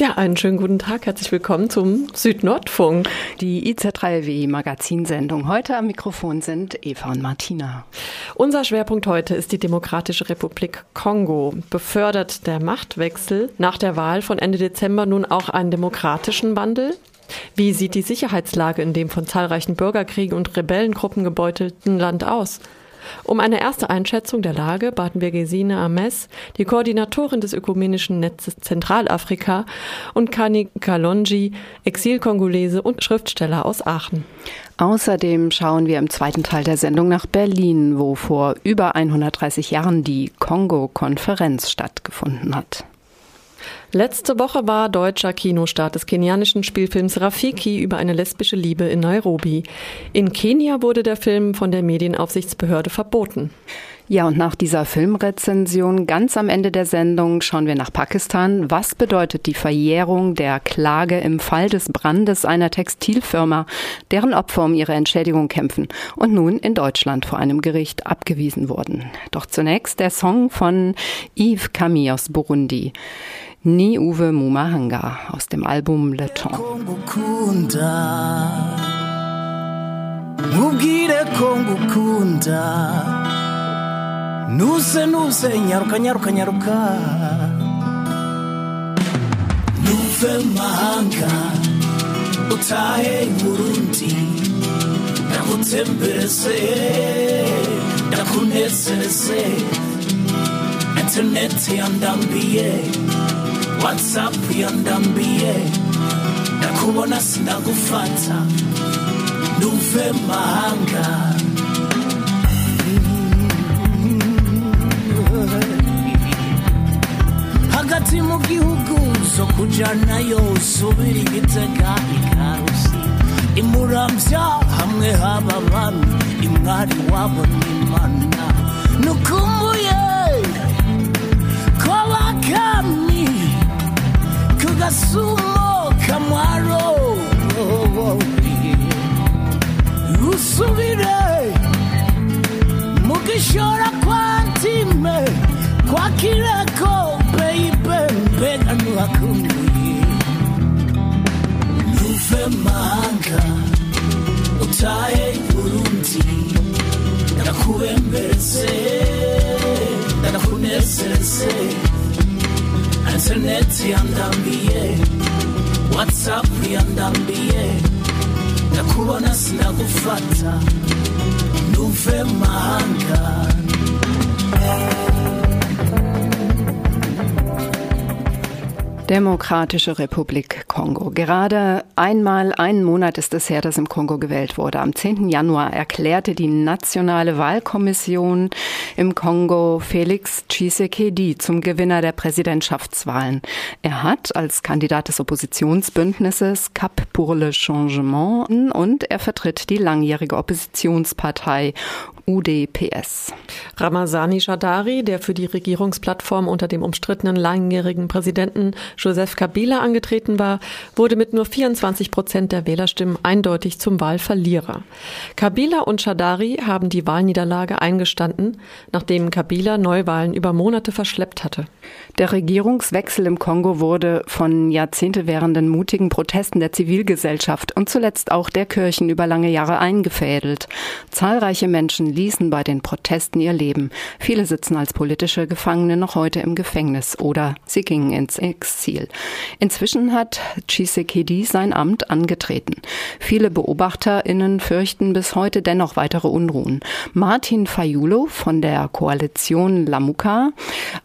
Ja, einen schönen guten Tag. Herzlich willkommen zum Südnordfunk. Die IZ3W Magazinsendung. Heute am Mikrofon sind Eva und Martina. Unser Schwerpunkt heute ist die Demokratische Republik Kongo. Befördert der Machtwechsel nach der Wahl von Ende Dezember nun auch einen demokratischen Wandel? Wie sieht die Sicherheitslage in dem von zahlreichen Bürgerkriegen und Rebellengruppen gebeutelten Land aus? Um eine erste Einschätzung der Lage baten wir Gesine Ames, die Koordinatorin des ökumenischen Netzes Zentralafrika, und Kani Kalonji, Exilkongolese und Schriftsteller aus Aachen. Außerdem schauen wir im zweiten Teil der Sendung nach Berlin, wo vor über 130 Jahren die Kongo-Konferenz stattgefunden hat. Letzte Woche war deutscher Kinostart des kenianischen Spielfilms Rafiki über eine lesbische Liebe in Nairobi. In Kenia wurde der Film von der Medienaufsichtsbehörde verboten. Ja, und nach dieser Filmrezension ganz am Ende der Sendung schauen wir nach Pakistan. Was bedeutet die Verjährung der Klage im Fall des Brandes einer Textilfirma, deren Opfer um ihre Entschädigung kämpfen und nun in Deutschland vor einem Gericht abgewiesen wurden? Doch zunächst der Song von Yves Camille aus Burundi. Ni Uwe Mumahanga aus dem Album Le Temps. mubwire ko ngukunda nuse nuse nyaruka nyaruka nyaruka. Utahe burundi. Ndagutembereze ndakunezeze interineti yandambiye watsapu yandambiye ndakubona sindagufata nuve mahanga hagati mu gihugu zo kujanayo subira igitega ikarusi. Imuramvya hamwe haba bami imwari wabo n'imana nukumbuye sumo kamwaro usubire. Mukishora kwa ntime kwa kireko beibe mbega nuhakumbuye nuve mahanga utaye burundi ndakubembereze ndakunezereze ndakunezeze interineti yandambiye watsapu yandambiye ndakubona sinagufata ntuve mahanga Demokratische Republik Kongo. Gerade einmal einen Monat ist es her, dass im Kongo gewählt wurde. Am 10. Januar erklärte die Nationale Wahlkommission im Kongo Felix Tshisekedi zum Gewinner der Präsidentschaftswahlen. Er hat als Kandidat des Oppositionsbündnisses Cap pour le Changement und er vertritt die langjährige Oppositionspartei UDPS. Ramazani Shadari, der für die Regierungsplattform unter dem umstrittenen langjährigen Präsidenten Joseph Kabila angetreten war, wurde mit nur 24 Prozent der Wählerstimmen eindeutig zum Wahlverlierer. Kabila und Shadari haben die Wahlniederlage eingestanden, nachdem Kabila Neuwahlen über Monate verschleppt hatte. Der Regierungswechsel im Kongo wurde von Jahrzehnte währenden mutigen Protesten der Zivilgesellschaft und zuletzt auch der Kirchen über lange Jahre eingefädelt. Zahlreiche Menschen ließen bei den Protesten ihr Leben. Viele sitzen als politische Gefangene noch heute im Gefängnis oder sie gingen ins Exil. Inzwischen hat Tshisekedi sein Amt angetreten. Viele BeobachterInnen fürchten bis heute dennoch weitere Unruhen. Martin Fayulo von der Koalition Lamuka,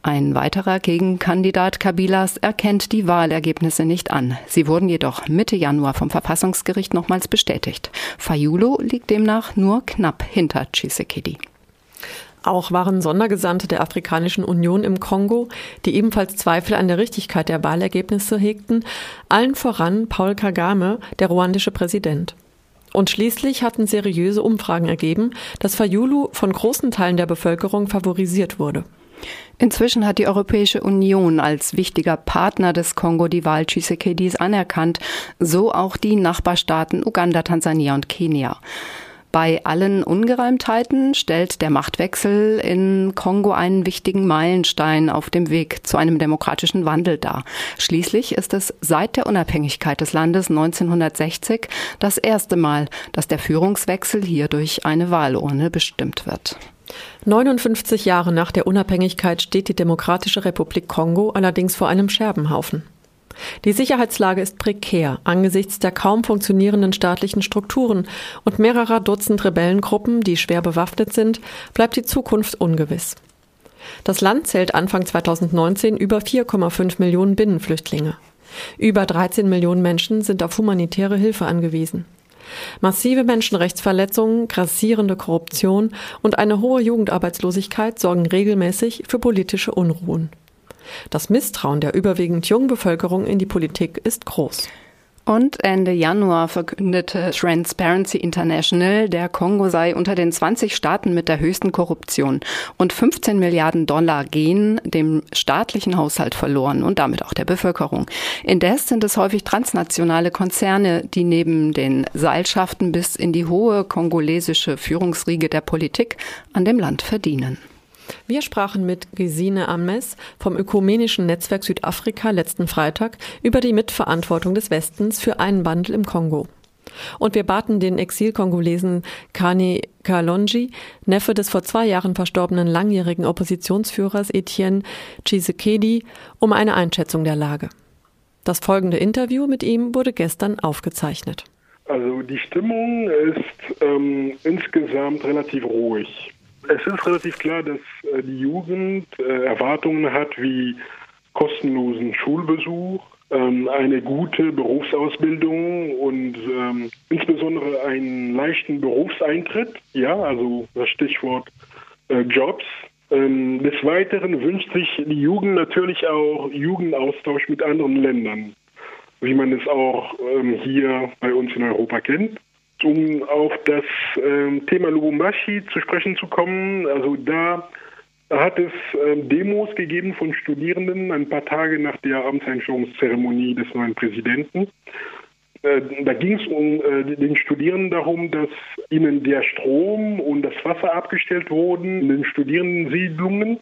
ein weiterer Gegenkandidat Kabilas, erkennt die Wahlergebnisse nicht an. Sie wurden jedoch Mitte Januar vom Verfassungsgericht nochmals bestätigt. Fayulo liegt demnach nur knapp hinter Tshisekedi. Auch waren Sondergesandte der Afrikanischen Union im Kongo, die ebenfalls Zweifel an der Richtigkeit der Wahlergebnisse hegten, allen voran Paul Kagame, der ruandische Präsident. Und schließlich hatten seriöse Umfragen ergeben, dass Fayulu von großen Teilen der Bevölkerung favorisiert wurde. Inzwischen hat die Europäische Union als wichtiger Partner des Kongo die Wahl Tshisekedis anerkannt, so auch die Nachbarstaaten Uganda, Tansania und Kenia. Bei allen Ungereimtheiten stellt der Machtwechsel in Kongo einen wichtigen Meilenstein auf dem Weg zu einem demokratischen Wandel dar. Schließlich ist es seit der Unabhängigkeit des Landes 1960 das erste Mal, dass der Führungswechsel hier durch eine Wahlurne bestimmt wird. 59 Jahre nach der Unabhängigkeit steht die Demokratische Republik Kongo allerdings vor einem Scherbenhaufen. Die Sicherheitslage ist prekär angesichts der kaum funktionierenden staatlichen Strukturen und mehrerer Dutzend Rebellengruppen, die schwer bewaffnet sind, bleibt die Zukunft ungewiss. Das Land zählt Anfang 2019 über 4,5 Millionen Binnenflüchtlinge. Über 13 Millionen Menschen sind auf humanitäre Hilfe angewiesen. Massive Menschenrechtsverletzungen, grassierende Korruption und eine hohe Jugendarbeitslosigkeit sorgen regelmäßig für politische Unruhen. Das Misstrauen der überwiegend jungen Bevölkerung in die Politik ist groß. Und Ende Januar verkündete Transparency International, der Kongo sei unter den 20 Staaten mit der höchsten Korruption und 15 Milliarden Dollar gehen dem staatlichen Haushalt verloren und damit auch der Bevölkerung. Indes sind es häufig transnationale Konzerne, die neben den Seilschaften bis in die hohe kongolesische Führungsriege der Politik an dem Land verdienen. Wir sprachen mit Gesine Ames vom Ökumenischen Netzwerk Südafrika letzten Freitag über die Mitverantwortung des Westens für einen Wandel im Kongo. Und wir baten den Exil-Kongolesen Kani Kalonji, Neffe des vor zwei Jahren verstorbenen langjährigen Oppositionsführers Etienne Tshisekedi, um eine Einschätzung der Lage. Das folgende Interview mit ihm wurde gestern aufgezeichnet. Also die Stimmung ist ähm, insgesamt relativ ruhig. Es ist relativ klar, dass äh, die Jugend äh, Erwartungen hat wie kostenlosen Schulbesuch, ähm, eine gute Berufsausbildung und ähm, insbesondere einen leichten Berufseintritt. Ja, also das Stichwort äh, Jobs. Ähm, des Weiteren wünscht sich die Jugend natürlich auch Jugendaustausch mit anderen Ländern, wie man es auch hier bei uns in Europa kennt um auf das äh, Thema Lubumbashi zu sprechen zu kommen, also da hat es äh, Demos gegeben von Studierenden ein paar Tage nach der Amtseinführungszeremonie des neuen Präsidenten. Äh, da ging es um äh, den Studierenden darum, dass ihnen der Strom und das Wasser abgestellt wurden in den Studierendensiedlungen.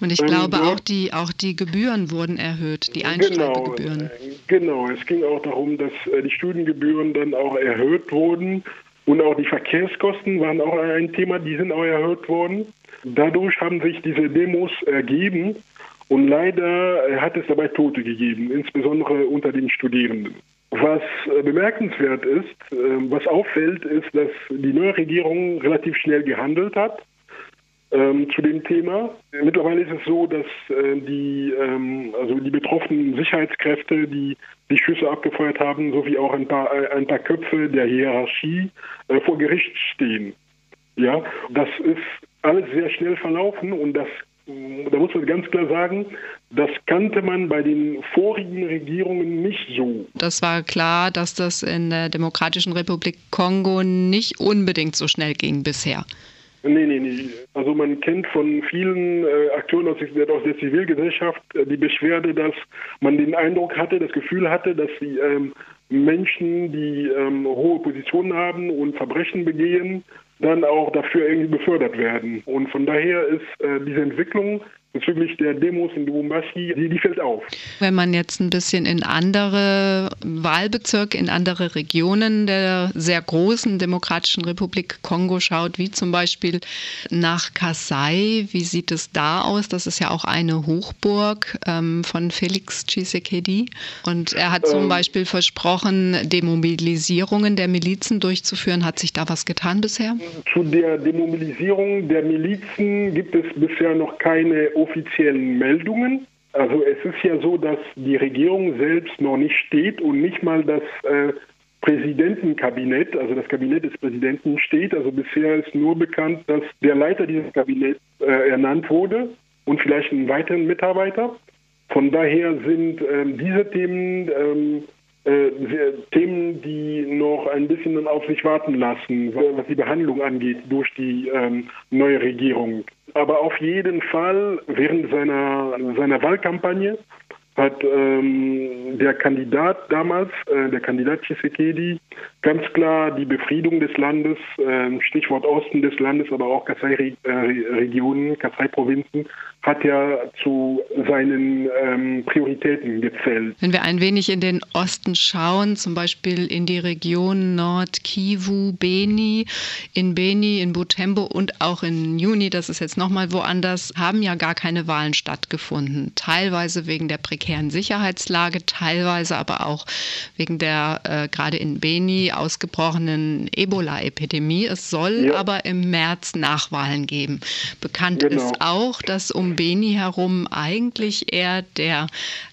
Und ich glaube ähm, auch die auch die Gebühren wurden erhöht, die Einschreibegebühren. Genau, genau, es ging auch darum, dass die Studiengebühren dann auch erhöht wurden und auch die Verkehrskosten waren auch ein Thema, die sind auch erhöht worden. Dadurch haben sich diese Demos ergeben und leider hat es dabei Tote gegeben, insbesondere unter den Studierenden. Was äh, bemerkenswert ist, ähm, was auffällt, ist, dass die neue Regierung relativ schnell gehandelt hat ähm, zu dem Thema. Mittlerweile ist es so, dass äh, die, ähm, also die betroffenen Sicherheitskräfte, die die Schüsse abgefeuert haben, sowie auch ein paar, äh, ein paar Köpfe der Hierarchie vor Gericht stehen. Ja, das ist alles sehr schnell verlaufen und das da muss man ganz klar sagen, das kannte man bei den vorigen Regierungen nicht so. Das war klar, dass das in der Demokratischen Republik Kongo nicht unbedingt so schnell ging bisher. Nee, nee, nee. Also man kennt von vielen äh, Akteuren aus, aus, der Zivilgesellschaft äh, die Beschwerde, dass man den Eindruck hatte, das Gefühl hatte, dass die ähm, Menschen, die ähm, hohe Positionen haben und Verbrechen begehen, dann auch dafür irgendwie befördert werden. Und von daher ist äh, diese Entwicklung bezüglich der Demos in Lubumbashi, die, die fällt auf. Wenn man jetzt ein bisschen in andere Wahlbezirke, in andere Regionen der sehr großen Demokratischen Republik Kongo schaut, wie zum Beispiel nach Kasai, wie sieht es da aus? Das ist ja auch eine Hochburg ähm, von Felix Tshisekedi. Und er hat zum ähm, Beispiel versprochen, Demobilisierungen der Milizen durchzuführen. Hat sich da was getan bisher? Zu der Demobilisierung der Milizen gibt es bisher noch keine offiziellen Meldungen. Also es ist ja so, dass die Regierung selbst noch nicht steht und nicht mal das äh, Präsidentenkabinett, also das Kabinett des Präsidenten steht. Also bisher ist nur bekannt, dass der Leiter dieses Kabinetts äh, ernannt wurde und vielleicht einen weiteren Mitarbeiter. Von daher sind ähm, diese Themen ähm, äh, Themen, die noch ein bisschen auf sich warten lassen, was die Behandlung angeht durch die ähm, neue Regierung. Aber auf jeden Fall während seiner, seiner Wahlkampagne hat ähm, der Kandidat damals, äh, der Kandidat Tshisekedi, ganz klar die Befriedung des Landes, äh, Stichwort Osten des Landes, aber auch Kassai-Regionen, Kassai-Provinzen, hat ja zu seinen ähm, Prioritäten gezählt. Wenn wir ein wenig in den Osten schauen, zum Beispiel in die Region Nord-Kivu, Beni, in Beni, in Butembo und auch in Juni, das ist jetzt nochmal woanders, haben ja gar keine Wahlen stattgefunden. Teilweise wegen der prekären Sicherheitslage, teilweise aber auch wegen der äh, gerade in Beni ausgebrochenen Ebola-Epidemie. Es soll ja. aber im März Nachwahlen geben. Bekannt genau. ist auch, dass um Beni herum eigentlich eher der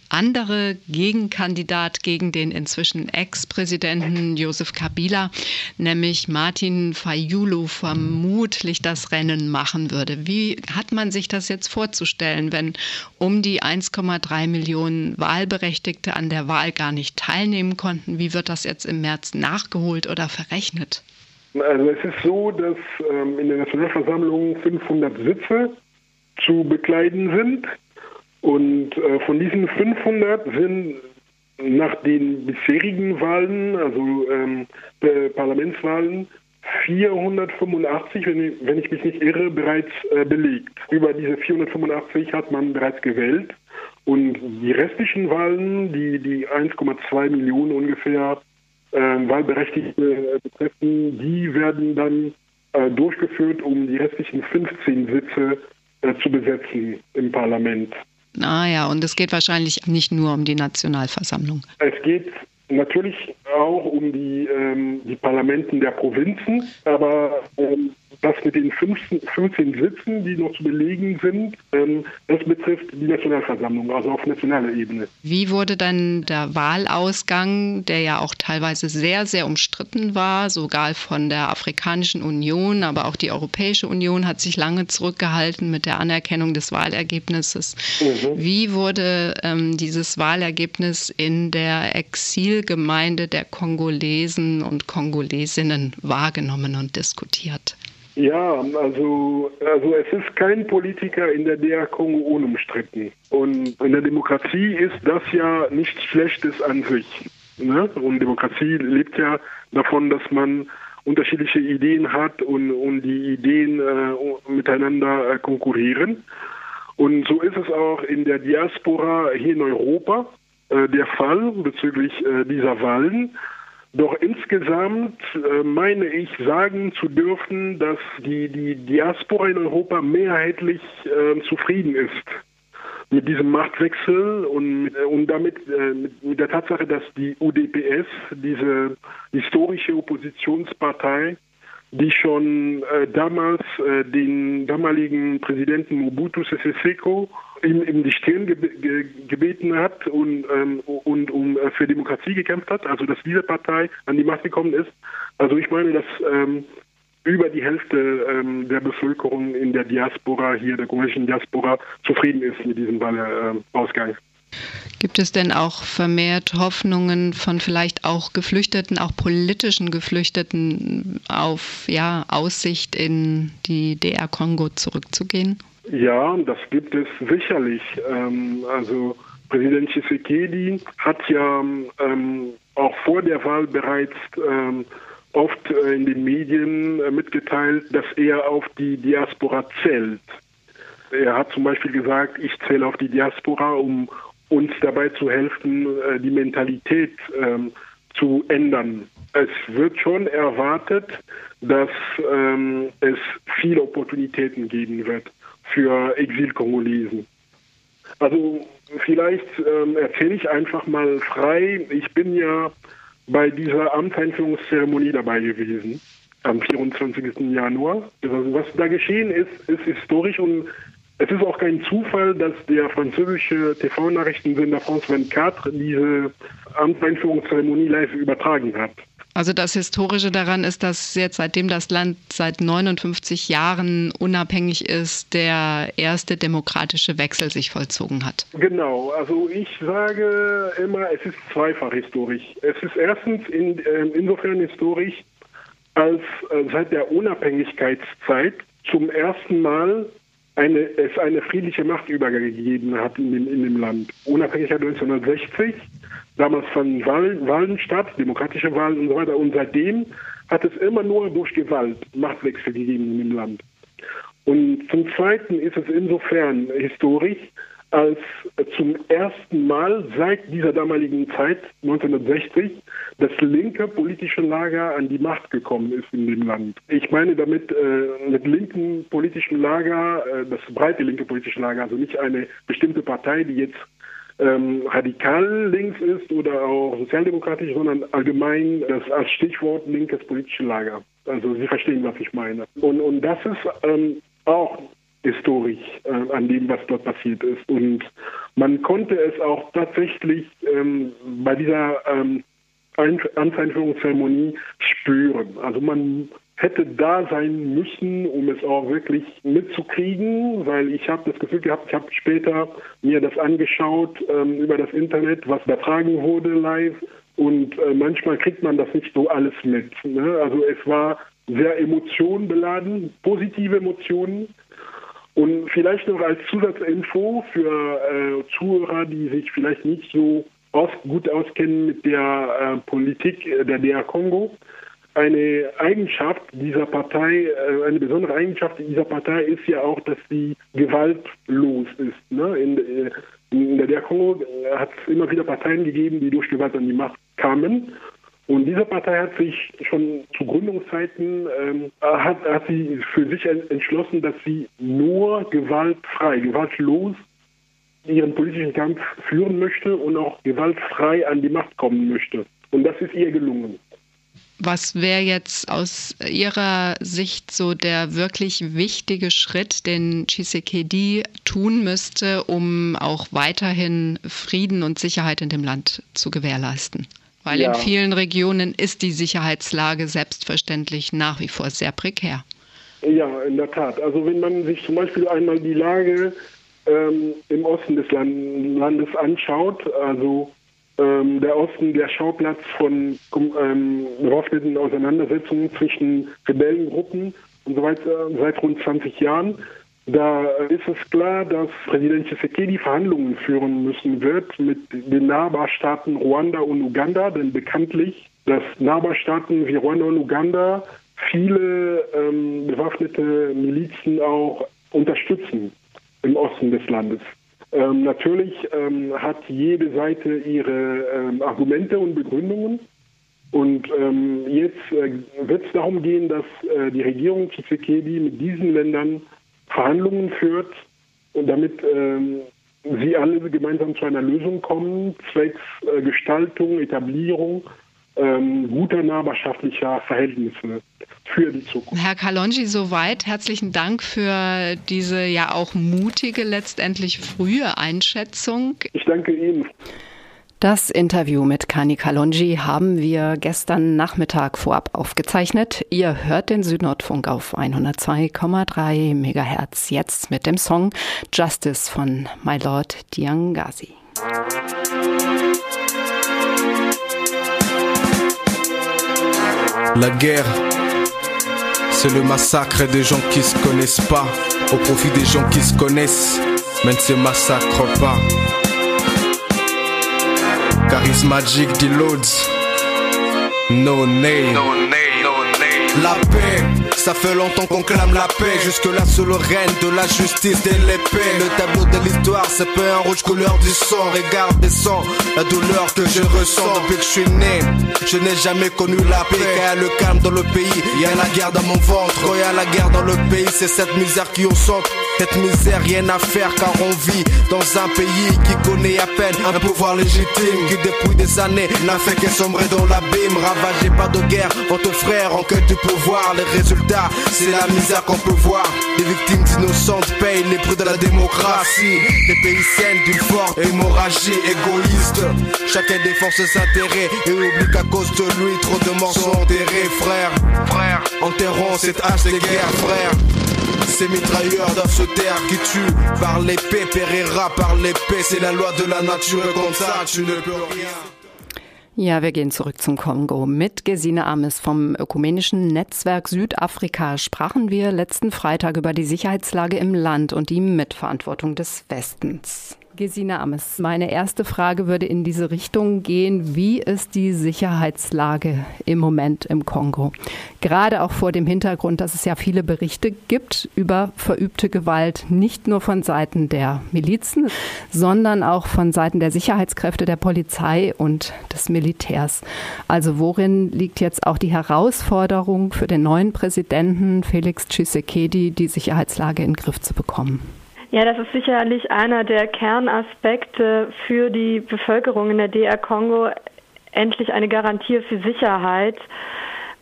andere Gegenkandidat gegen den inzwischen Ex-Präsidenten Josef Kabila, nämlich Martin Fayulu, vermutlich das Rennen machen würde. Wie hat man sich das jetzt vorzustellen, wenn um die 1,3 Millionen Wahlberechtigte an der Wahl gar nicht teilnehmen konnten? Wie wird das jetzt im März nachgeholt oder verrechnet? Also es ist so, dass ähm, in der Nationalversammlung 500 Sitze zu bekleiden sind. Und äh, von diesen 500 sind nach den bisherigen Wahlen, also ähm, Parlamentswahlen, 485, wenn ich, wenn ich, mich nicht irre, bereits äh, belegt. Über diese 485 hat man bereits gewählt. Und die restlichen Wahlen, die die 1,2 Millionen ungefähr äh, Wahlberechtigte betreffen, die werden dann äh, durchgeführt, um die restlichen 15 Sitze zu besetzen im Parlament. Ah ja, und es geht wahrscheinlich nicht nur um die Nationalversammlung. Es geht natürlich auch um die, ähm, die Parlamenten der Provinzen, aber ähm, das mit den 15, 15, Sitzen, die noch zu belegen sind, ähm, das betrifft die Nationalversammlung, also auf nationaler Ebene. Wie wurde dann der Wahlausgang, der ja auch teilweise sehr, sehr umstritten war, sogar von der Afrikanischen Union, aber auch die Europäische Union hat sich lange zurückgehalten mit der Anerkennung des Wahlergebnisses. Mhm. Wie wurde ähm, dieses Wahlergebnis in der Exilgemeinde der Kongolesen und Kongolesinnen wahrgenommen und diskutiert? Ja, also, also es ist kein Politiker in der DR Kongo unumstritten. Und in der Demokratie ist das ja nichts Schlechtes an sich. Ne? Und Demokratie lebt ja davon, dass man unterschiedliche Ideen hat und, und die Ideen äh, miteinander äh, konkurrieren. Und so ist es auch in der Diaspora hier in Europa äh, der Fall bezüglich äh, dieser Wahlen. Doch insgesamt äh, meine ich sagen zu dürfen, dass die, die Diaspora in Europa mehrheitlich äh, zufrieden ist mit diesem Machtwechsel und, und damit äh, mit, der Tatsache, dass die UDPS, diese historische Oppositionspartei, die schon äh, damals äh, den damaligen Präsidenten Mobutu Sese Seko ihm, ihm die Stirn ge ge gebeten hat und, ähm, und um äh, für Demokratie gekämpft hat, also dass diese Partei an die Macht gekommen ist. Also ich meine, dass ähm, über die Hälfte ähm, der Bevölkerung in der Diaspora, hier der kongolesischen Diaspora, zufrieden ist mit diesem Wahlausgang. Gibt es denn auch vermehrt Hoffnungen von vielleicht auch Geflüchteten, auch politischen Geflüchteten auf ja, Aussicht in die DR Kongo zurückzugehen? Ja, das gibt es sicherlich. Ähm, also Präsident Tshisekedi hat ja ähm, auch vor der Wahl bereits ähm, oft äh, in den Medien äh, mitgeteilt, dass er auf die Diaspora zählt. Er hat zum Beispiel gesagt, ich zähle auf die Diaspora, um uns dabei zu helfen, äh, die Mentalität ähm, zu ändern. Es wird schon erwartet, dass ähm, es viele Opportunitäten geben wird für Exil-Kongolesen. Also vielleicht ähm, erzähle ich einfach mal frei. Ich bin ja bei dieser Amtseinführungszeremonie dabei gewesen am 24. Januar. Also was da geschehen ist, ist historisch und es ist auch kein Zufall, dass der französische TV-Nachrichtensender France 24 diese Amtseinführungszeremonie live übertragen hat. Also das Historische daran ist, dass jetzt seitdem das Land seit 59 Jahren unabhängig ist, der erste demokratische Wechsel sich vollzogen hat. Genau, also ich sage immer, es ist zweifach historisch. Es ist erstens in, äh, insofern historisch, als äh, seit der Unabhängigkeitszeit zum ersten Mal eine, es eine friedliche Machtübergabe gegeben hat in dem, in dem Land. Unabhängigkeit 1960 Damals fanden Wahlen, Wahlen statt, demokratische Wahlen und so weiter. Und seitdem hat es immer nur durch Gewalt Machtwechsel gegeben im Land. Und zum Zweiten ist es insofern historisch, als zum ersten Mal seit dieser damaligen Zeit, 1960, das linke politische Lager an die Macht gekommen ist in dem Land. Ich meine damit äh, mit linken politischen Lager, äh, das breite linke politische Lager, also nicht eine bestimmte Partei, die jetzt ähm, radikal links ist oder auch sozialdemokratisch, sondern allgemein das als Stichwort linkes politische Lager. Also Sie verstehen, was ich meine. Und, und das ist ähm, auch historisch äh, an dem, was dort passiert ist. Und man konnte es auch tatsächlich ähm, bei dieser ähm, Amtseinführungszeremonie spüren. Also man hätte da sein müssen, um es auch wirklich mitzukriegen, weil ich habe das Gefühl gehabt, ich habe später mir das angeschaut ähm, über das Internet, was übertragen wurde live und äh, manchmal kriegt man das nicht so alles mit. Ne? Also es war sehr emotionenbeladen, positive Emotionen. Und vielleicht noch als Zusatzinfo für äh, Zuhörer, die sich vielleicht nicht so aus, gut auskennen mit der äh, Politik der DR Kongo eine Eigenschaft dieser Partei, äh, eine besondere Eigenschaft dieser Partei ist ja auch, dass sie gewaltlos ist. Ne? In, äh, in der DR Kongo hat es immer wieder Parteien gegeben, die durch Gewalt an die Macht kamen. Und diese Partei hat sich schon zu Gründungszeiten ähm, hat, hat sie für sich entschlossen, dass sie nur gewaltfrei, gewaltlos ihren politischen Kampf führen möchte und auch gewaltfrei an die Macht kommen möchte. Und das ist ihr gelungen. Was wäre jetzt aus Ihrer Sicht so der wirklich wichtige Schritt, den Tshisekedi tun müsste, um auch weiterhin Frieden und Sicherheit in dem Land zu gewährleisten? Weil ja. in vielen Regionen ist die Sicherheitslage selbstverständlich nach wie vor sehr prekär. Ja, in der Tat. Also wenn man sich zum Beispiel einmal die Lage ähm, im Osten des Landes anschaut, also ähm, der Osten der Schauplatz von ähm, bewaffneten Auseinandersetzungen zwischen Rebellengruppen und so weiter seit rund 20 Jahren. Da ist es klar, dass Präsident Tshisekedi Verhandlungen führen müssen wird mit den Nachbarstaaten Ruanda und Uganda, denn bekanntlich, dass Nachbarstaaten wie Ruanda und Uganda viele ähm, bewaffnete Milizen auch unterstützen im Osten des Landes. Ähm, natürlich ähm, hat jede Seite ihre ähm, Argumente und Begründungen. Und ähm, jetzt äh, wird es darum gehen, dass äh, die Regierung Tshisekedi mit diesen Ländern Verhandlungen führt und damit ähm, sie alle gemeinsam zu einer Lösung kommen, zwecks äh, Gestaltung, Etablierung ähm, guter nachbarschaftlicher Verhältnisse für die Zukunft. Herr Kalonji, soweit herzlichen Dank für diese ja auch mutige, letztendlich frühe Einschätzung. Ich danke Ihnen. Das Interview mit Kani Kalonji haben wir gestern Nachmittag vorab aufgezeichnet. Ihr hört den Südnordfunk auf 102,3 Megahertz jetzt mit dem Song Justice von My Lord Diangazi. La guerre, c'est le massacre des gens qui se connaissent pas, au profit des gens qui se connaissent, mais ne se massacrent pas. Charismatique dit Loads, no name. No name. La paix, ça fait longtemps qu'on clame la paix. Jusque-là, sous le règne de la justice et l'épée. Le tableau de l'histoire, c'est peu un rouge couleur du sang. Regarde des sangs, la douleur que je ressens depuis que je suis né. Je n'ai jamais connu la paix. Quand y a le calme dans le pays, y a la guerre dans mon ventre. Quand y a la guerre dans le pays, c'est cette misère qui au centre. Cette misère, rien à faire car on vit dans un pays qui connaît à peine un pouvoir légitime qui depuis des années n'a fait que sombrer dans l'abîme. Ravagé par de guerre entre frères en quête du pouvoir. Les résultats, c'est la misère qu'on peut voir. Les victimes innocentes payent les prix de la démocratie. Les pays saines d'une forte hémorragie égoïste. Chacun défend ses intérêts et oublie qu'à cause de lui, trop de morts sont enterrés, frère. Frère, enterrons cette hache de guerre, frère. Ces mitrailleurs doivent se taire qui tuent par l'épée, périra par l'épée. C'est la loi de la nature comme ça, tu ne peux rien. Ja, wir gehen zurück zum Kongo. Mit Gesine Ames vom Ökumenischen Netzwerk Südafrika sprachen wir letzten Freitag über die Sicherheitslage im Land und die Mitverantwortung des Westens. Gesine Ames, meine erste Frage würde in diese Richtung gehen. Wie ist die Sicherheitslage im Moment im Kongo? Gerade auch vor dem Hintergrund, dass es ja viele Berichte gibt über verübte Gewalt, nicht nur von Seiten der Milizen, sondern auch von Seiten der Sicherheitskräfte, der Polizei und des Militärs. Also worin liegt jetzt auch die Herausforderung für den neuen Präsidenten Felix Tshisekedi, die Sicherheitslage in den Griff zu bekommen? Ja, das ist sicherlich einer der Kernaspekte für die Bevölkerung in der DR Kongo, endlich eine Garantie für Sicherheit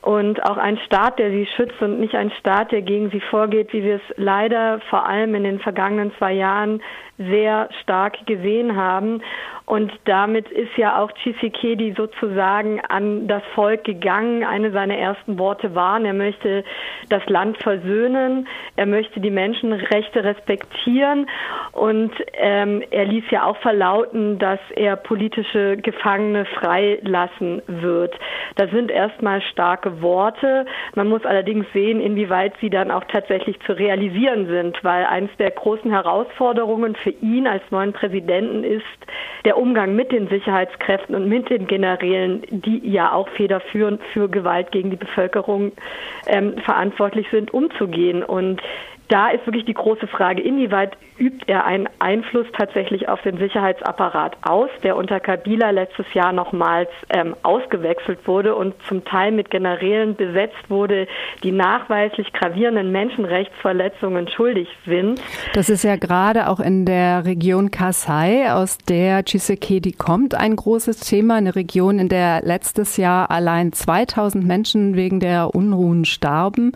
und auch ein Staat, der sie schützt und nicht ein Staat, der gegen sie vorgeht, wie wir es leider vor allem in den vergangenen zwei Jahren sehr stark gesehen haben. Und damit ist ja auch Tshisekedi sozusagen an das Volk gegangen. Eine seiner ersten Worte waren, er möchte das Land versöhnen, er möchte die Menschenrechte respektieren und ähm, er ließ ja auch verlauten, dass er politische Gefangene freilassen wird. Das sind erstmal starke Worte. Man muss allerdings sehen, inwieweit sie dann auch tatsächlich zu realisieren sind, weil eines der großen Herausforderungen für ihn als neuen Präsidenten ist der Umgang mit den Sicherheitskräften und mit den Generälen, die ja auch federführend für Gewalt gegen die Bevölkerung ähm, verantwortlich sind, umzugehen. Und da ist wirklich die große Frage, inwieweit übt er einen Einfluss tatsächlich auf den Sicherheitsapparat aus, der unter Kabila letztes Jahr nochmals ähm, ausgewechselt wurde und zum Teil mit Generälen besetzt wurde, die nachweislich gravierenden Menschenrechtsverletzungen schuldig sind. Das ist ja gerade auch in der Region Kasai, aus der Chisekedi kommt, ein großes Thema. Eine Region, in der letztes Jahr allein 2000 Menschen wegen der Unruhen starben.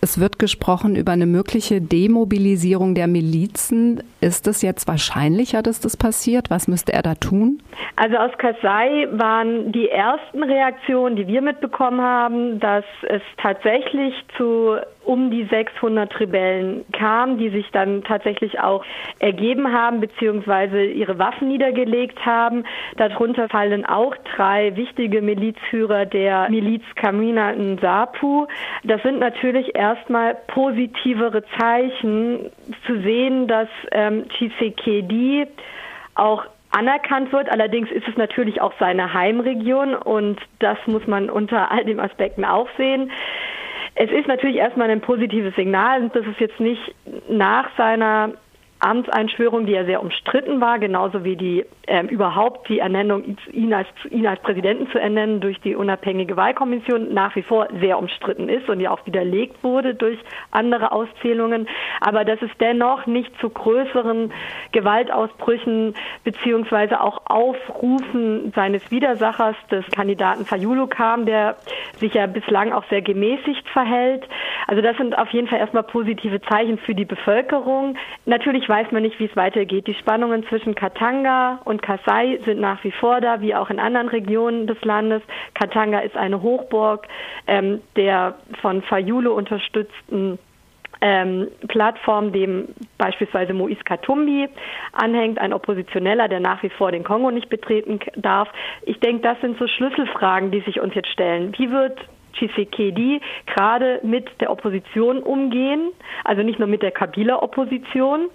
Es wird gesprochen über eine mögliche Demobilisierung der Milizen Grenzen. Ist es jetzt wahrscheinlicher, dass das passiert? Was müsste er da tun? Also aus Kasai waren die ersten Reaktionen, die wir mitbekommen haben, dass es tatsächlich zu um die 600 Rebellen kam, die sich dann tatsächlich auch ergeben haben beziehungsweise ihre Waffen niedergelegt haben. Darunter fallen auch drei wichtige Milizführer der Miliz Kamina Nsapu. Das sind natürlich erstmal positivere Zeichen zu sehen, dass ähm, Tshisekedi auch anerkannt wird. Allerdings ist es natürlich auch seine Heimregion und das muss man unter all den Aspekten auch sehen. Es ist natürlich erstmal ein positives Signal, dass es jetzt nicht nach seiner Amtseinschwörung, die ja sehr umstritten war, genauso wie die ähm, überhaupt die Ernennung, ihn als, ihn als Präsidenten zu ernennen durch die unabhängige Wahlkommission nach wie vor sehr umstritten ist und ja auch widerlegt wurde durch andere Auszählungen. Aber dass es dennoch nicht zu größeren Gewaltausbrüchen beziehungsweise auch Aufrufen seines Widersachers, des Kandidaten Fayulu kam, der sich ja bislang auch sehr gemäßigt verhält. Also das sind auf jeden Fall erstmal positive Zeichen für die Bevölkerung. Natürlich weiß man nicht, wie es weitergeht. Die Spannungen zwischen Katanga und Kasai sind nach wie vor da, wie auch in anderen Regionen des Landes. Katanga ist eine Hochburg ähm, der von Fayulu unterstützten ähm, Plattform, dem beispielsweise Moise Katumbi anhängt, ein Oppositioneller, der nach wie vor den Kongo nicht betreten darf. Ich denke, das sind so Schlüsselfragen, die sich uns jetzt stellen. Wie wird Tshisekedi gerade mit der Opposition umgehen, also nicht nur mit der Kabila-Opposition,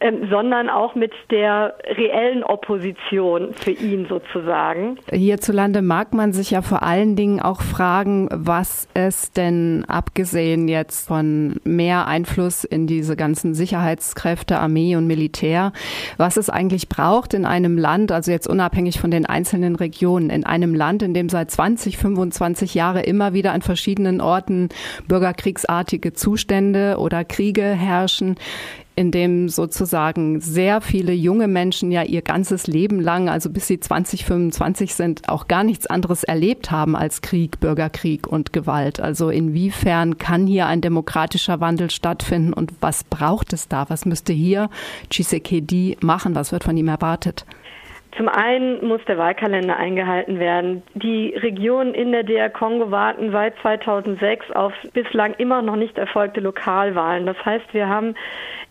ähm, sondern auch mit der reellen Opposition für ihn sozusagen. Hierzulande mag man sich ja vor allen Dingen auch fragen, was es denn abgesehen jetzt von mehr Einfluss in diese ganzen Sicherheitskräfte, Armee und Militär, was es eigentlich braucht in einem Land, also jetzt unabhängig von den einzelnen Regionen, in einem Land, in dem seit 20, 25 Jahren immer wieder an verschiedenen Orten bürgerkriegsartige Zustände oder Kriege herrschen, in dem sozusagen sehr viele junge Menschen ja ihr ganzes Leben lang, also bis sie 20, 25 sind, auch gar nichts anderes erlebt haben als Krieg, Bürgerkrieg und Gewalt. Also inwiefern kann hier ein demokratischer Wandel stattfinden und was braucht es da? Was müsste hier Tshisekedi machen? Was wird von ihm erwartet? Zum einen muss der Wahlkalender eingehalten werden. Die Regionen in der DR Kongo warten seit 2006 auf bislang immer noch nicht erfolgte Lokalwahlen. Das heißt, wir haben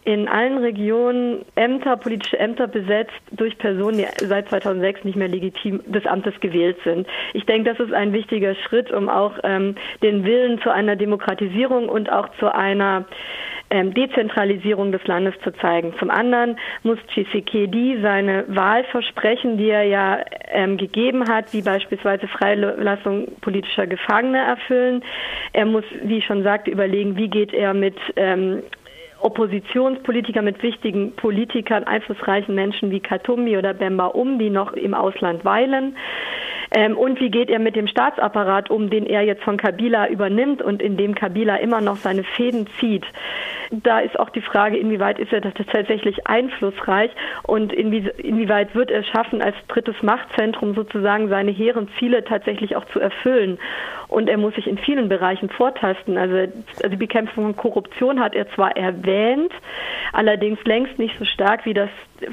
in allen Regionen Ämter, politische Ämter besetzt durch Personen, die seit 2006 nicht mehr legitim des Amtes gewählt sind. Ich denke, das ist ein wichtiger Schritt, um auch ähm, den Willen zu einer Demokratisierung und auch zu einer ähm, Dezentralisierung des Landes zu zeigen. Zum anderen muss Tshisekedi seine Wahlversprechen, die er ja ähm, gegeben hat, wie beispielsweise Freilassung politischer Gefangener erfüllen. Er muss, wie ich schon sagte, überlegen, wie geht er mit ähm, Oppositionspolitiker, mit wichtigen Politikern, einflussreichen Menschen wie Katumbi oder Bemba um, die noch im Ausland weilen. Ähm, und wie geht er mit dem Staatsapparat um, den er jetzt von Kabila übernimmt und in dem Kabila immer noch seine Fäden zieht? Da ist auch die Frage, inwieweit ist er tatsächlich einflussreich und inwie, inwieweit wird er schaffen, als drittes Machtzentrum sozusagen seine hehren Ziele tatsächlich auch zu erfüllen. Und er muss sich in vielen Bereichen vortasten. Also, also die Bekämpfung von Korruption hat er zwar erwähnt, allerdings längst nicht so stark, wie das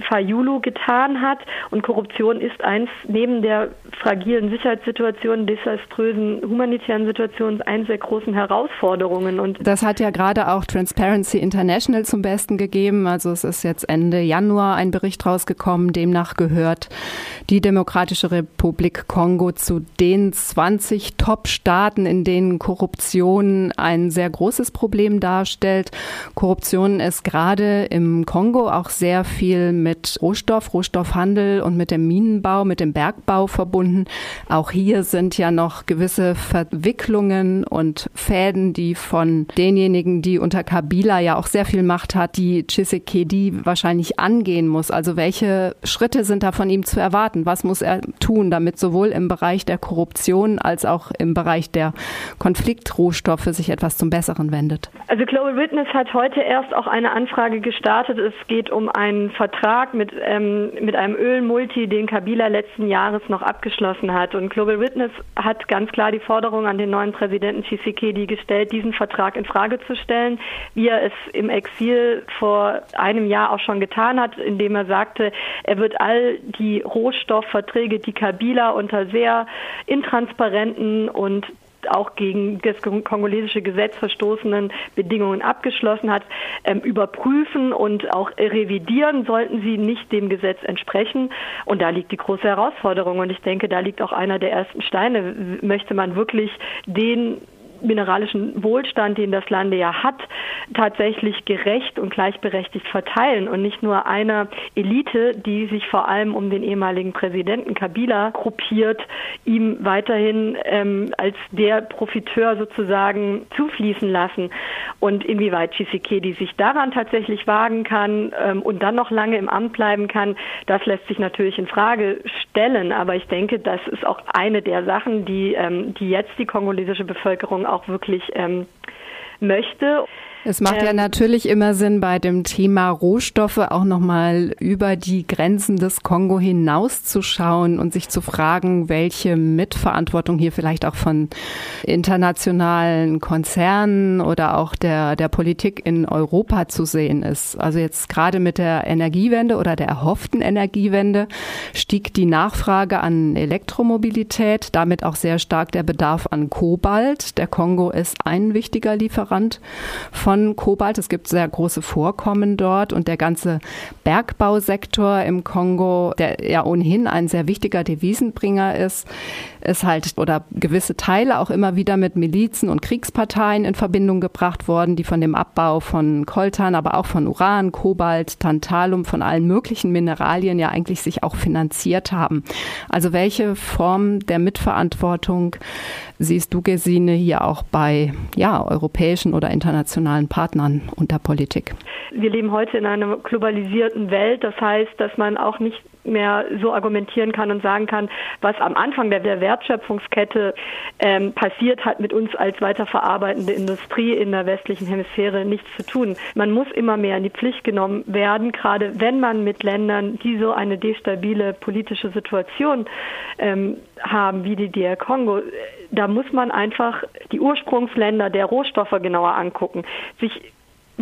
Fayulu getan hat. Und Korruption ist eins neben der fragilen Sicherheitssituation, desaströsen humanitären Situationen, eines der großen Herausforderungen. Und das hat ja gerade auch Transparency International zum Besten gegeben. Also es ist jetzt Ende Januar ein Bericht rausgekommen, demnach gehört die Demokratische Republik Kongo zu den 20 Top-Staaten, in denen Korruption ein sehr großes Problem darstellt. Korruption ist gerade im Kongo auch sehr viel mit Rohstoff, Rohstoffhandel und mit dem Minenbau, mit dem Bergbau verbunden. Auch hier sind ja noch gewisse Verwicklungen und Fäden, die von denjenigen, die unter Kabila ja auch sehr viel Macht hat, die Chisekedi wahrscheinlich angehen muss. Also welche Schritte sind da von ihm zu erwarten? Was muss er tun, damit sowohl im Bereich der Korruption als auch im Bereich der Konfliktrohstoffe sich etwas zum Besseren wendet? Also Global Witness hat heute erst auch eine Anfrage gestartet. Es geht um einen Vertrag Vertrag mit, ähm, mit einem Ölmulti, den Kabila letzten Jahres noch abgeschlossen hat. Und Global Witness hat ganz klar die Forderung an den neuen Präsidenten Tshisekedi gestellt, diesen Vertrag in Frage zu stellen, wie er es im Exil vor einem Jahr auch schon getan hat, indem er sagte, er wird all die Rohstoffverträge, die Kabila unter sehr intransparenten und auch gegen das kongolesische Gesetz verstoßenen Bedingungen abgeschlossen hat, ähm, überprüfen und auch revidieren, sollten sie nicht dem Gesetz entsprechen. Und da liegt die große Herausforderung. Und ich denke, da liegt auch einer der ersten Steine. Möchte man wirklich den mineralischen Wohlstand, den das Land ja hat, tatsächlich gerecht und gleichberechtigt verteilen und nicht nur einer Elite, die sich vor allem um den ehemaligen Präsidenten Kabila gruppiert, ihm weiterhin ähm, als der Profiteur sozusagen zufließen lassen. Und inwieweit Tshisekedi sich daran tatsächlich wagen kann ähm, und dann noch lange im Amt bleiben kann, das lässt sich natürlich in Frage stellen. Aber ich denke, das ist auch eine der Sachen, die, ähm, die jetzt die kongolesische Bevölkerung auch wirklich ähm, möchte. Es macht ähm, ja natürlich immer Sinn, bei dem Thema Rohstoffe auch nochmal über die Grenzen des Kongo hinauszuschauen und sich zu fragen, welche Mitverantwortung hier vielleicht auch von internationalen Konzernen oder auch der, der Politik in Europa zu sehen ist. Also jetzt gerade mit der Energiewende oder der erhofften Energiewende stieg die Nachfrage an Elektromobilität, damit auch sehr stark der Bedarf an Kobalt. Der Kongo ist ein wichtiger Lieferant von von Kobalt. Es gibt sehr große Vorkommen dort und der ganze Bergbausektor im Kongo, der ja ohnehin ein sehr wichtiger Devisenbringer ist, ist halt oder gewisse Teile auch immer wieder mit Milizen und Kriegsparteien in Verbindung gebracht worden, die von dem Abbau von Koltan, aber auch von Uran, Kobalt, Tantalum, von allen möglichen Mineralien ja eigentlich sich auch finanziert haben. Also welche Form der Mitverantwortung siehst du, Gesine, hier auch bei ja, europäischen oder internationalen Partnern und der Politik? Wir leben heute in einer globalisierten Welt. Das heißt, dass man auch nicht mehr so argumentieren kann und sagen kann, was am Anfang der, der Wertschöpfungskette ähm, passiert, hat mit uns als weiterverarbeitende Industrie in der westlichen Hemisphäre nichts zu tun. Man muss immer mehr in die Pflicht genommen werden, gerade wenn man mit Ländern, die so eine destabile politische Situation ähm, haben, wie die DR Kongo, da muss man einfach die Ursprungsländer der Rohstoffe genauer angucken, sich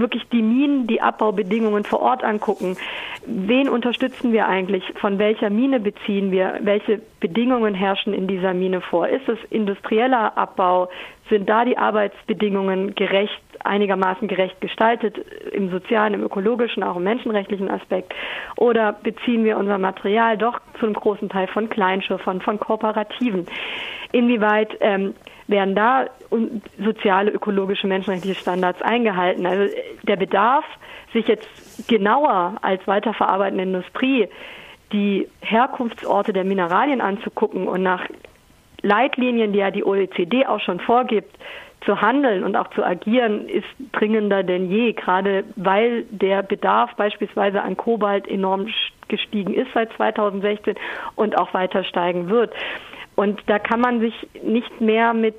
wirklich die Minen, die Abbaubedingungen vor Ort angucken. Wen unterstützen wir eigentlich? Von welcher Mine beziehen wir? Welche Bedingungen herrschen in dieser Mine vor? Ist es industrieller Abbau? Sind da die Arbeitsbedingungen gerecht, einigermaßen gerecht gestaltet im sozialen, im ökologischen, auch im menschenrechtlichen Aspekt? Oder beziehen wir unser Material doch zu einem großen Teil von Kleinschiffern, von Kooperativen? Inwieweit ähm, werden da soziale, ökologische, menschenrechtliche Standards eingehalten. Also der Bedarf, sich jetzt genauer als weiterverarbeitende Industrie die Herkunftsorte der Mineralien anzugucken und nach Leitlinien, die ja die OECD auch schon vorgibt, zu handeln und auch zu agieren, ist dringender denn je, gerade weil der Bedarf beispielsweise an Kobalt enorm gestiegen ist seit 2016 und auch weiter steigen wird. Und da kann man sich nicht mehr mit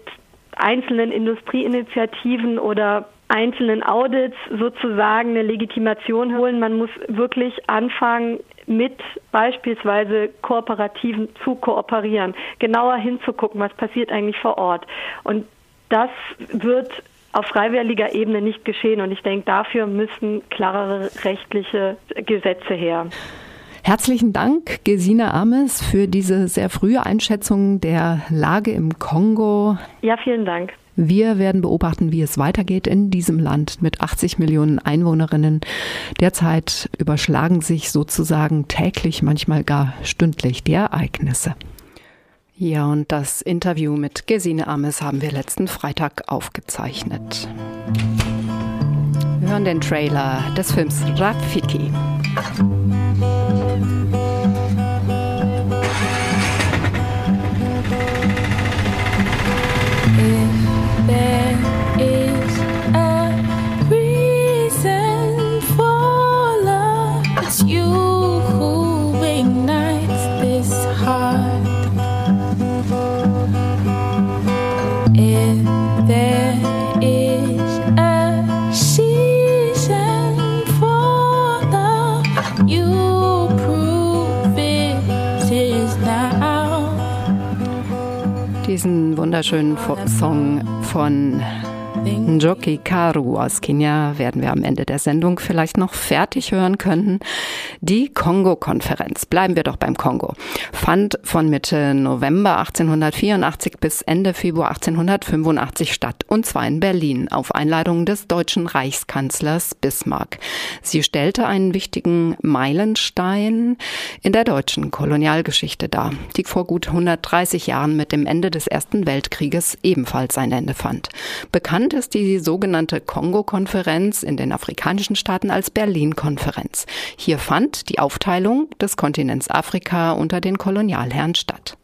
einzelnen Industrieinitiativen oder einzelnen Audits sozusagen eine Legitimation holen. Man muss wirklich anfangen, mit beispielsweise Kooperativen zu kooperieren, genauer hinzugucken, was passiert eigentlich vor Ort. Und das wird auf freiwilliger Ebene nicht geschehen. Und ich denke, dafür müssen klarere rechtliche Gesetze her. Herzlichen Dank, Gesine Ames, für diese sehr frühe Einschätzung der Lage im Kongo. Ja, vielen Dank. Wir werden beobachten, wie es weitergeht in diesem Land mit 80 Millionen Einwohnerinnen. Derzeit überschlagen sich sozusagen täglich, manchmal gar stündlich die Ereignisse. Ja, und das Interview mit Gesine Ames haben wir letzten Freitag aufgezeichnet. Wir hören den Trailer des Films Rafiki. Diesen wunderschönen Song von Njoki Karu aus Kenia werden wir am Ende der Sendung vielleicht noch fertig hören können. Die Kongo-Konferenz, bleiben wir doch beim Kongo, fand von Mitte November 1884 bis Ende Februar 1885 statt, und zwar in Berlin auf Einladung des deutschen Reichskanzlers Bismarck. Sie stellte einen wichtigen Meilenstein in der deutschen Kolonialgeschichte dar, die vor gut 130 Jahren mit dem Ende des Ersten Weltkrieges ebenfalls ein Ende fand. Bekannt ist die sogenannte Kongo-Konferenz in den afrikanischen Staaten als Berlin-Konferenz. Hier fand die Aufteilung des Kontinents Afrika unter den Kolonialherren statt.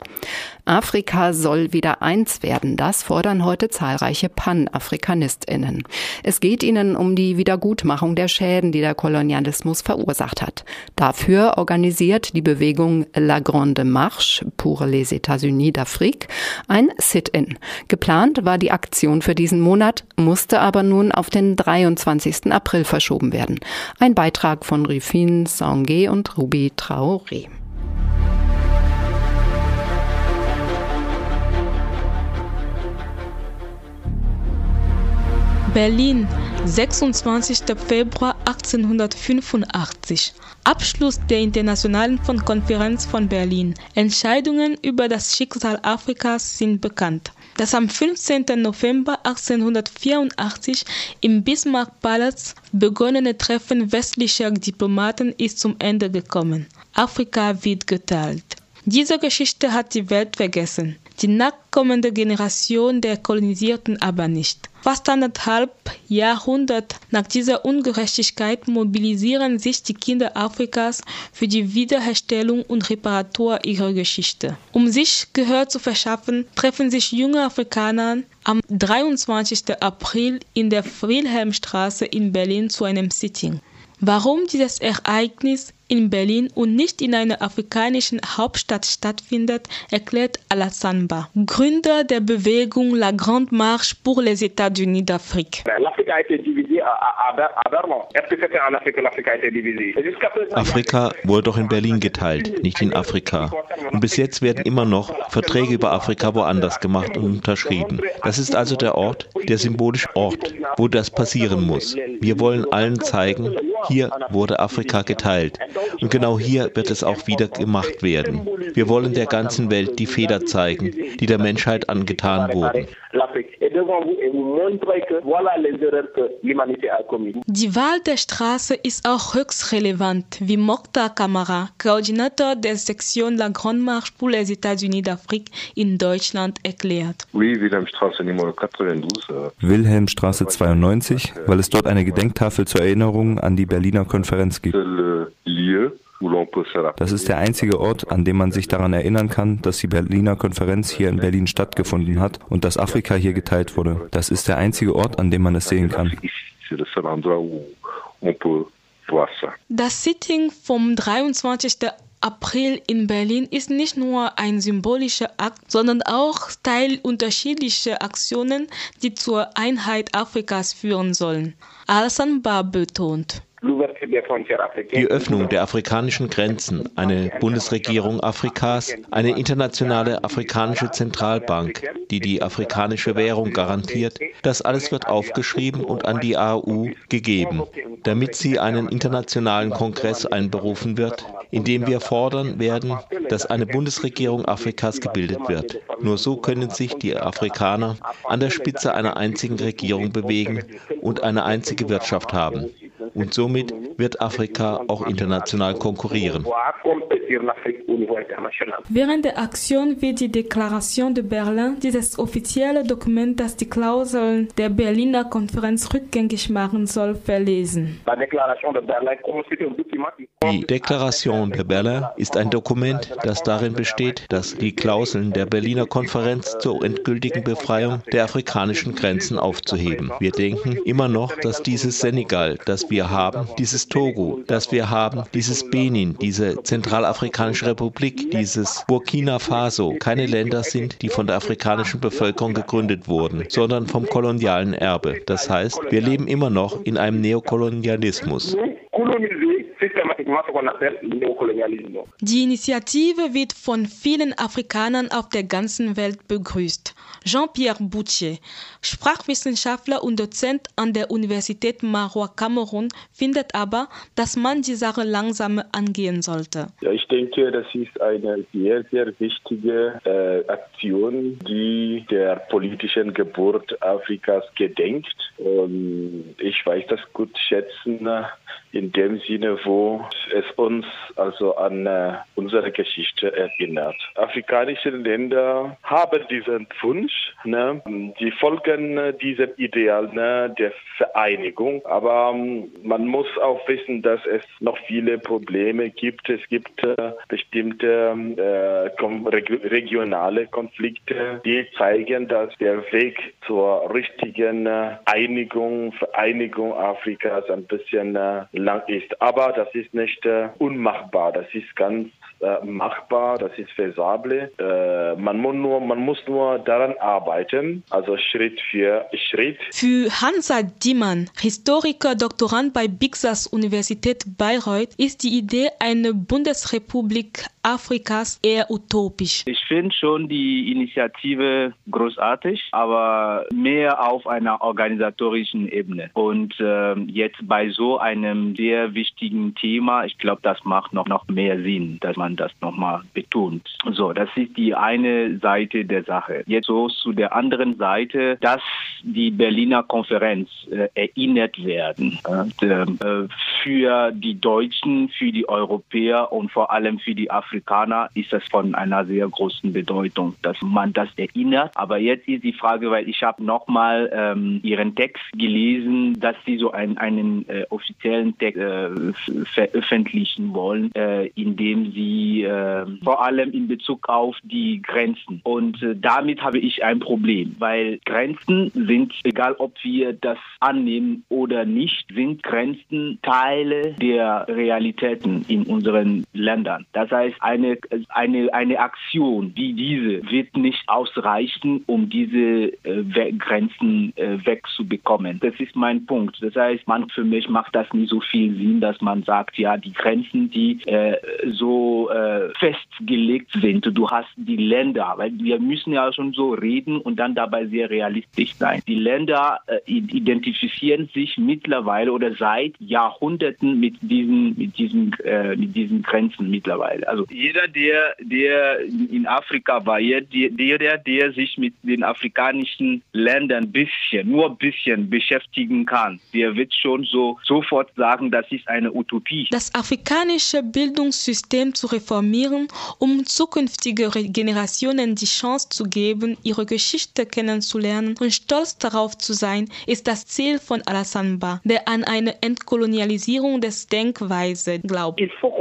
Afrika soll wieder eins werden. Das fordern heute zahlreiche Pan-AfrikanistInnen. Es geht ihnen um die Wiedergutmachung der Schäden, die der Kolonialismus verursacht hat. Dafür organisiert die Bewegung La Grande Marche pour les États-Unis d'Afrique ein Sit-in. Geplant war die Aktion für diesen Monat, musste aber nun auf den 23. April verschoben werden. Ein Beitrag von Rifin Sangue und Ruby Traoré. Berlin, 26. Februar 1885. Abschluss der Internationalen Konferenz von Berlin. Entscheidungen über das Schicksal Afrikas sind bekannt. Das am 15. November 1884 im Bismarck-Palast begonnene Treffen westlicher Diplomaten ist zum Ende gekommen. Afrika wird geteilt. Diese Geschichte hat die Welt vergessen, die nachkommende Generation der Kolonisierten aber nicht. Fast anderthalb Jahrhundert nach dieser Ungerechtigkeit mobilisieren sich die Kinder Afrikas für die Wiederherstellung und Reparatur ihrer Geschichte. Um sich Gehör zu verschaffen, treffen sich junge Afrikaner am 23. April in der Wilhelmstraße in Berlin zu einem Sitting. Warum dieses Ereignis in Berlin und nicht in einer afrikanischen Hauptstadt stattfindet, erklärt Alassane Ba, Gründer der Bewegung La Grande Marche pour les États-Unis d'Afrique. Afrika wurde doch in Berlin geteilt, nicht in Afrika. Und bis jetzt werden immer noch Verträge über Afrika woanders gemacht und unterschrieben. Das ist also der Ort, der symbolische Ort, wo das passieren muss. Wir wollen allen zeigen, hier wurde Afrika geteilt. Und genau hier wird es auch wieder gemacht werden. Wir wollen der ganzen Welt die Fehler zeigen, die der Menschheit angetan wurden. Die Wahl der Straße ist auch höchst relevant, wie Mokhtar Kamara, Koordinator der Sektion La Grande Marche pour les États-Unis d'Afrique in Deutschland, erklärt. Wilhelmstraße 92, weil es dort eine Gedenktafel zur Erinnerung an die Berliner Konferenz gibt. Das ist der einzige Ort, an dem man sich daran erinnern kann, dass die Berliner Konferenz hier in Berlin stattgefunden hat und dass Afrika hier geteilt wurde. Das ist der einzige Ort, an dem man es sehen kann. Das Sitting vom 23. April in Berlin ist nicht nur ein symbolischer Akt, sondern auch Teil unterschiedlicher Aktionen, die zur Einheit Afrikas führen sollen. Alassane Ba betont. Die Öffnung der afrikanischen Grenzen, eine Bundesregierung Afrikas, eine internationale afrikanische Zentralbank, die die afrikanische Währung garantiert, das alles wird aufgeschrieben und an die AU gegeben, damit sie einen internationalen Kongress einberufen wird, in dem wir fordern werden, dass eine Bundesregierung Afrikas gebildet wird. Nur so können sich die Afrikaner an der Spitze einer einzigen Regierung bewegen und eine einzige Wirtschaft haben. Und somit wird Afrika auch international konkurrieren. Während der Aktion wird die Deklaration de Berlin, dieses offizielle Dokument, das die Klauseln der Berliner Konferenz rückgängig machen soll, verlesen. Die Deklaration de Berlin ist ein Dokument, das darin besteht, dass die Klauseln der Berliner Konferenz zur endgültigen Befreiung der afrikanischen Grenzen aufzuheben. Wir denken immer noch, dass dieses Senegal, das wir haben, dieses Togo, das wir haben, dieses Benin, diese Zentralafrikanische Republik, dieses Burkina Faso keine Länder sind, die von der afrikanischen Bevölkerung gegründet wurden, sondern vom kolonialen Erbe. Das heißt, wir leben immer noch in einem Neokolonialismus. Die Initiative wird von vielen Afrikanern auf der ganzen Welt begrüßt. Jean-Pierre Boutier, Sprachwissenschaftler und Dozent an der Universität Marois Kamerun, findet aber, dass man die Sache langsam angehen sollte. Ja, ich denke, das ist eine sehr, sehr wichtige äh, Aktion, die der politischen Geburt Afrikas gedenkt. Und ich weiß das gut schätzen in dem Sinne, wo es uns also an äh, unsere Geschichte erinnert. Afrikanische Länder haben diesen Wunsch, ne? die folgen äh, diesem Ideal ne? der Vereinigung, aber ähm, man muss auch wissen, dass es noch viele Probleme gibt. Es gibt äh, bestimmte äh, regionale Konflikte, die zeigen, dass der Weg zur richtigen äh, Einigung, Vereinigung Afrikas ein bisschen äh, lang ist. Aber das ist nicht äh, unmachbar. Das ist ganz machbar, das ist feasible. Äh, man, muss nur, man muss nur daran arbeiten, also Schritt für Schritt. Für Hansa Diemann, Historiker, Doktorand bei Bixas Universität Bayreuth, ist die Idee einer Bundesrepublik Afrikas eher utopisch. Ich finde schon die Initiative großartig, aber mehr auf einer organisatorischen Ebene. Und äh, jetzt bei so einem sehr wichtigen Thema, ich glaube, das macht noch, noch mehr Sinn, dass man das nochmal betont. So, das ist die eine Seite der Sache. Jetzt so zu der anderen Seite, dass die Berliner Konferenz äh, erinnert werden. Äh, für die Deutschen, für die Europäer und vor allem für die Afrikaner ist das von einer sehr großen Bedeutung, dass man das erinnert. Aber jetzt ist die Frage, weil ich habe nochmal ähm, Ihren Text gelesen, dass Sie so ein, einen äh, offiziellen Text äh, veröffentlichen wollen, äh, in dem Sie die äh, vor allem in Bezug auf die Grenzen. Und äh, damit habe ich ein Problem, weil Grenzen sind, egal ob wir das annehmen oder nicht, sind Grenzen Teile der Realitäten in unseren Ländern. Das heißt, eine, eine, eine Aktion wie diese wird nicht ausreichen, um diese äh, Grenzen äh, wegzubekommen. Das ist mein Punkt. Das heißt, man für mich macht das nicht so viel Sinn, dass man sagt, ja, die Grenzen, die äh, äh, festgelegt sind, du hast die Länder, weil wir müssen ja schon so reden und dann dabei sehr realistisch sein. Die Länder äh, identifizieren sich mittlerweile oder seit Jahrhunderten mit diesen, mit diesen, äh, mit diesen Grenzen mittlerweile. Also jeder, der, der in Afrika war, der, der, sich mit den afrikanischen Ländern bisschen, nur ein bisschen beschäftigen kann, der wird schon so sofort sagen, das ist eine Utopie. Das afrikanische Bildungssystem zu reformieren, um zukünftige Generationen die Chance zu geben, ihre Geschichte kennenzulernen und stolz darauf zu sein, ist das Ziel von Alassane Ba, der an eine Entkolonialisierung des Denkweise glaubt. Il faut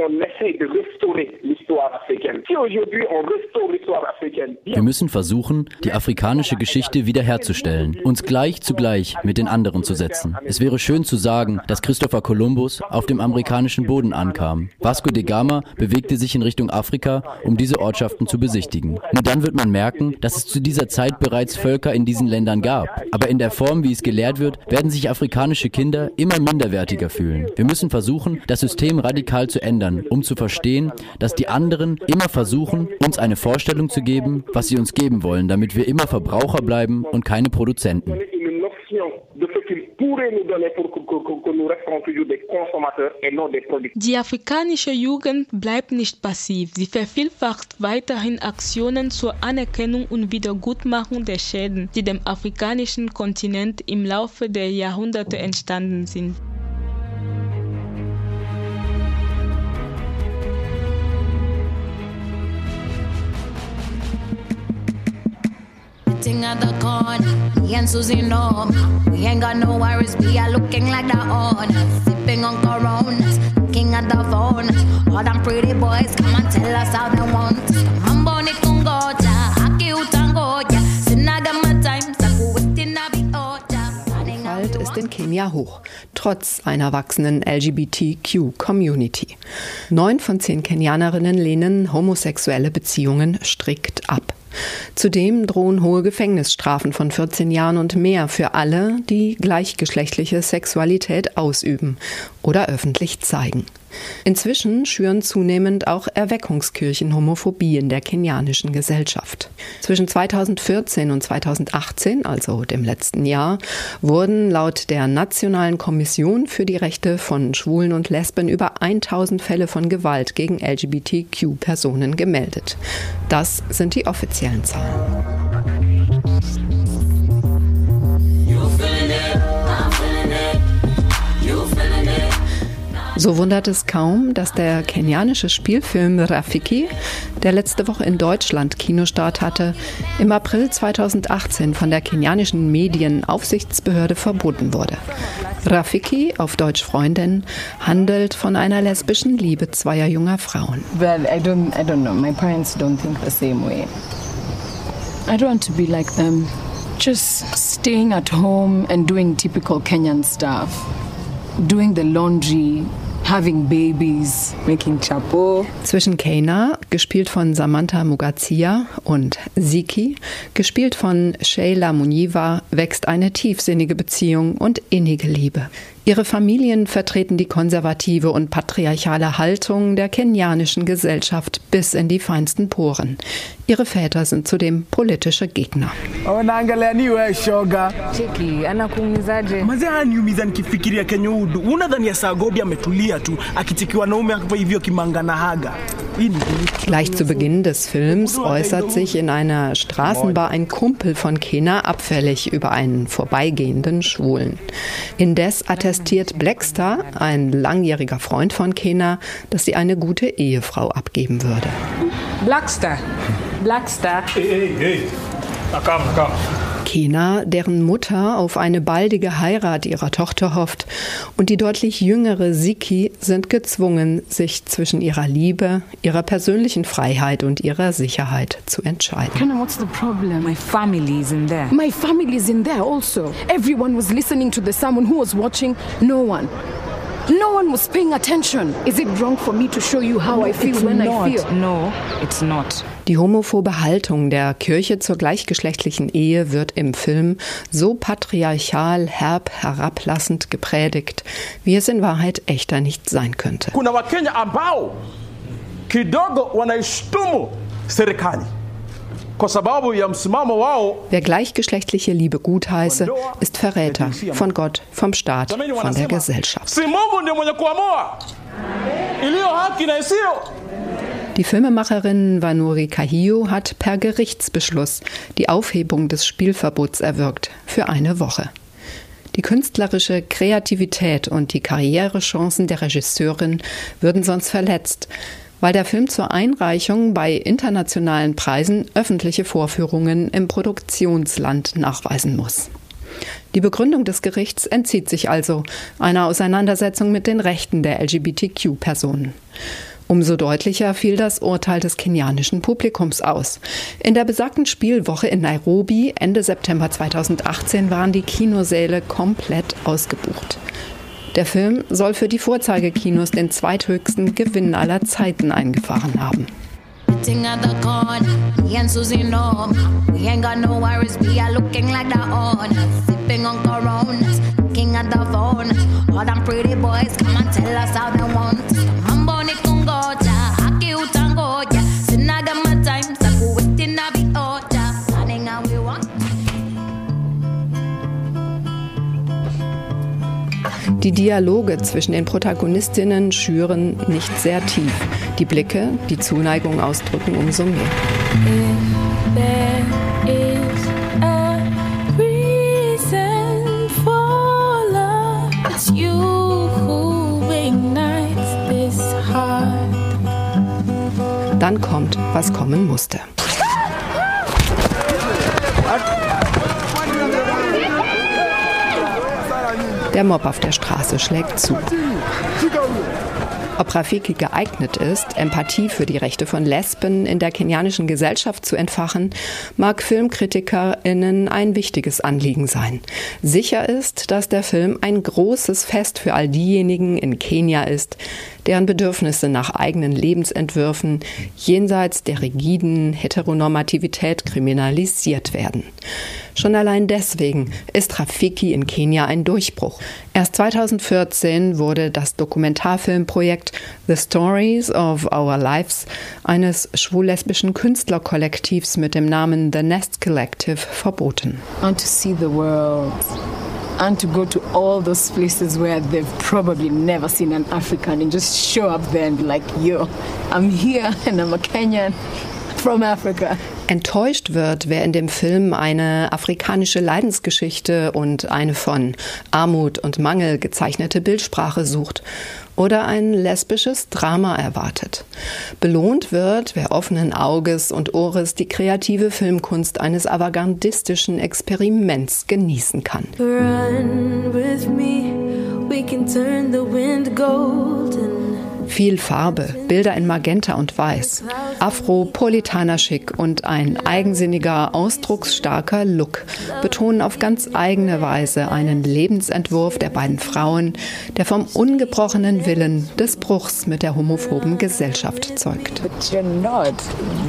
wir müssen versuchen, die afrikanische Geschichte wiederherzustellen, uns gleich zu gleich mit den anderen zu setzen. Es wäre schön zu sagen, dass Christopher Columbus auf dem amerikanischen Boden ankam. Vasco de Gama bewegte sich in Richtung Afrika, um diese Ortschaften zu besichtigen. Nur dann wird man merken, dass es zu dieser Zeit bereits Völker in diesen Ländern gab. Aber in der Form, wie es gelehrt wird, werden sich afrikanische Kinder immer minderwertiger fühlen. Wir müssen versuchen, das System radikal zu ändern, um zu verstehen, dass die anderen immer versuchen, uns eine Vorstellung zu geben, was sie uns geben wollen, damit wir immer Verbraucher bleiben und keine Produzenten. Die afrikanische Jugend bleibt nicht passiv. Sie vervielfacht weiterhin Aktionen zur Anerkennung und Wiedergutmachung der Schäden, die dem afrikanischen Kontinent im Laufe der Jahrhunderte entstanden sind. Sitting at the corner. Me and Susie know we ain't got no worries. We are looking like the owners, sipping on Coronas, looking at the phone. All them pretty boys come and tell us how they want. Mambo ni kungoja, aki utangoja. Sinaga my time, sakuwiti na bioja. Gewalt ist in Kenia hoch, trotz einer wachsenden LGBTQ-Community. Neun von zehn Kenianerinnen lehnen homosexuelle Beziehungen strikt ab. Zudem drohen hohe Gefängnisstrafen von 14 Jahren und mehr für alle, die gleichgeschlechtliche Sexualität ausüben oder öffentlich zeigen. Inzwischen schüren zunehmend auch Erweckungskirchen Homophobie in der kenianischen Gesellschaft. Zwischen 2014 und 2018, also dem letzten Jahr, wurden laut der Nationalen Kommission für die Rechte von Schwulen und Lesben über 1000 Fälle von Gewalt gegen LGBTQ-Personen gemeldet. Das sind die offiziellen Zahlen. So wundert es kaum, dass der kenianische Spielfilm Rafiki, der letzte Woche in Deutschland Kinostart hatte, im April 2018 von der kenianischen Medienaufsichtsbehörde verboten wurde. Rafiki, auf Deutsch Freundin, handelt von einer lesbischen Liebe zweier junger Frauen. Well, I don't, I don't know. My parents don't think the same way. I don't want to be like them. Just staying at home and doing typical Kenyan stuff. Doing the laundry, having babies, making chapo. Zwischen Keina, gespielt von Samantha Mugazia, und Siki, gespielt von Sheila Muniva, wächst eine tiefsinnige Beziehung und innige Liebe. Ihre Familien vertreten die konservative und patriarchale Haltung der kenianischen Gesellschaft bis in die feinsten Poren. Ihre Väter sind zudem politische Gegner. Gleich zu Beginn des Films äußert sich in einer Straßenbar ein Kumpel von Kena abfällig über einen vorbeigehenden Schwulen. Indes attestiert Blackstar, ein langjähriger Freund von Kena, dass sie eine gute Ehefrau abgeben würde. Blackstar. Blackstar. Hey, hey, hey. Na komm, na komm. Kena, deren Mutter auf eine baldige Heirat ihrer Tochter hofft, und die deutlich jüngere Siki sind gezwungen, sich zwischen ihrer Liebe, ihrer persönlichen Freiheit und ihrer Sicherheit zu entscheiden. Kana, what's the problem? My family is in there. My family is in there also. Everyone was listening to the sermon. Who was watching? No one. No one was paying attention. Is it wrong for me to show you how I feel it's when not. I feel? No, it's not. Die homophobe Haltung der Kirche zur gleichgeschlechtlichen Ehe wird im Film so patriarchal, herb, herablassend gepredigt, wie es in Wahrheit echter nicht sein könnte. Kuna Wakenya ambao kidogo wanaishtumu serikali kwa sababu ya msimamo wao. Wer gleichgeschlechtliche Liebe gutheiße, ist Verräter von Gott, vom Staat, von der Gesellschaft. Die Filmemacherin Vanuri Kahio hat per Gerichtsbeschluss die Aufhebung des Spielverbots erwirkt für eine Woche. Die künstlerische Kreativität und die Karrierechancen der Regisseurin würden sonst verletzt, weil der Film zur Einreichung bei internationalen Preisen öffentliche Vorführungen im Produktionsland nachweisen muss. Die Begründung des Gerichts entzieht sich also einer Auseinandersetzung mit den Rechten der LGBTQ-Personen. Umso deutlicher fiel das Urteil des kenianischen Publikums aus. In der besagten Spielwoche in Nairobi Ende September 2018 waren die Kinosäle komplett ausgebucht. Der Film soll für die Vorzeigekinos den zweithöchsten Gewinn aller Zeiten eingefahren haben. Looking at the phone. All them pretty boys come and tell us how they want. Die Dialoge zwischen den Protagonistinnen schüren nicht sehr tief. Die Blicke, die Zuneigung ausdrücken umso mehr. Dann kommt, was kommen musste. Der Mob auf der Straße schlägt zu. Ob Rafiki geeignet ist, Empathie für die Rechte von Lesben in der kenianischen Gesellschaft zu entfachen, mag FilmkritikerInnen ein wichtiges Anliegen sein. Sicher ist, dass der Film ein großes Fest für all diejenigen in Kenia ist, deren Bedürfnisse nach eigenen Lebensentwürfen jenseits der rigiden Heteronormativität kriminalisiert werden. Schon allein deswegen ist Rafiki in Kenia ein Durchbruch. Erst 2014 wurde das Dokumentarfilmprojekt The Stories of Our Lives eines schwul-lesbischen Künstlerkollektivs mit dem Namen The Nest Collective verboten. And to see the world. And to go to all those places where they've probably never seen an African and just show up there and be like, yo, I'm here and I'm a Kenyan from Africa. Enttäuscht wird, wer in dem Film eine afrikanische Leidensgeschichte und eine von Armut und Mangel gezeichnete Bildsprache sucht oder ein lesbisches Drama erwartet. Belohnt wird, wer offenen Auges und Ohres die kreative Filmkunst eines avantgardistischen Experiments genießen kann. Run with me, we can turn the wind golden. Viel Farbe, Bilder in Magenta und Weiß, Afro-Politaner Schick und ein eigensinniger, ausdrucksstarker Look betonen auf ganz eigene Weise einen Lebensentwurf der beiden Frauen, der vom ungebrochenen Willen des Bruchs mit der homophoben Gesellschaft zeugt. But you're not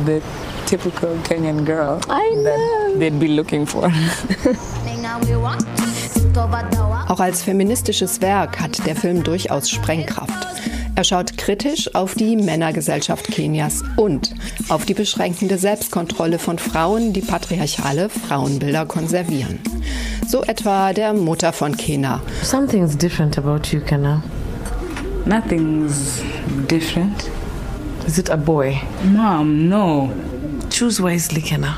the typical Kenyan girl that they'd be looking for. Auch als feministisches Werk hat der Film durchaus Sprengkraft. Er schaut kritisch auf die Männergesellschaft Kenias und auf die beschränkende Selbstkontrolle von Frauen, die patriarchale Frauenbilder konservieren. So etwa der Mutter von Kena. Something's different about you, Kenna. Nothing's different. Is it a boy? Mom, no. Choose wisely, Kenna.